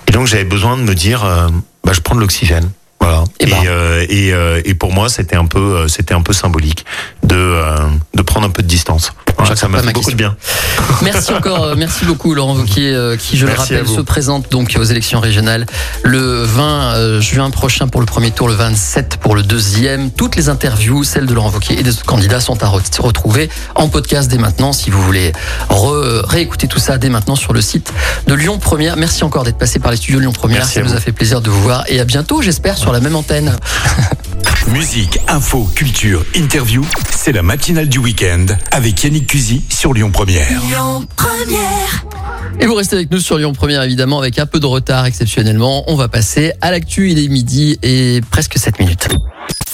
Et donc j'avais besoin de me dire, euh, bah, je prends de l'oxygène. Voilà. Et, ben. euh, et, euh, et pour moi, c'était un peu, euh, c'était un peu symbolique de euh, de prendre un peu de distance. Voilà, ça m'a fait beaucoup de bien. Merci encore, euh, merci beaucoup Laurent Wauquiez, euh, qui, je le Merci rappelle, se présente donc aux élections régionales le 20 euh, juin prochain pour le premier tour, le 27 pour le deuxième. Toutes les interviews, celles de Laurent Wauquiez et des autres candidats, sont à re- retrouver en podcast dès maintenant. Si vous voulez réécouter tout ça dès maintenant sur le site de Lyon Première. Merci encore d'être passé par les studios Lyon Première. Ça nous vous. a fait plaisir de vous voir et à bientôt, j'espère, sur la même antenne. Musique, info, culture, interview, c'est la matinale du week-end avec Yannick Cusy sur Lyon Première. Et vous restez avec nous sur Lyon Première, évidemment, avec un peu de retard exceptionnellement. On va passer à l'actu. Il est midi et presque 7 minutes.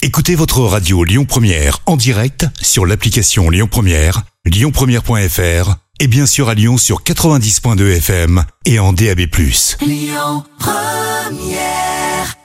Écoutez votre radio Lyon Première en direct sur l'application Lyon Première, lyonpremière.fr et bien sûr à Lyon sur 90.2 FM et en DAB+. Lyon Première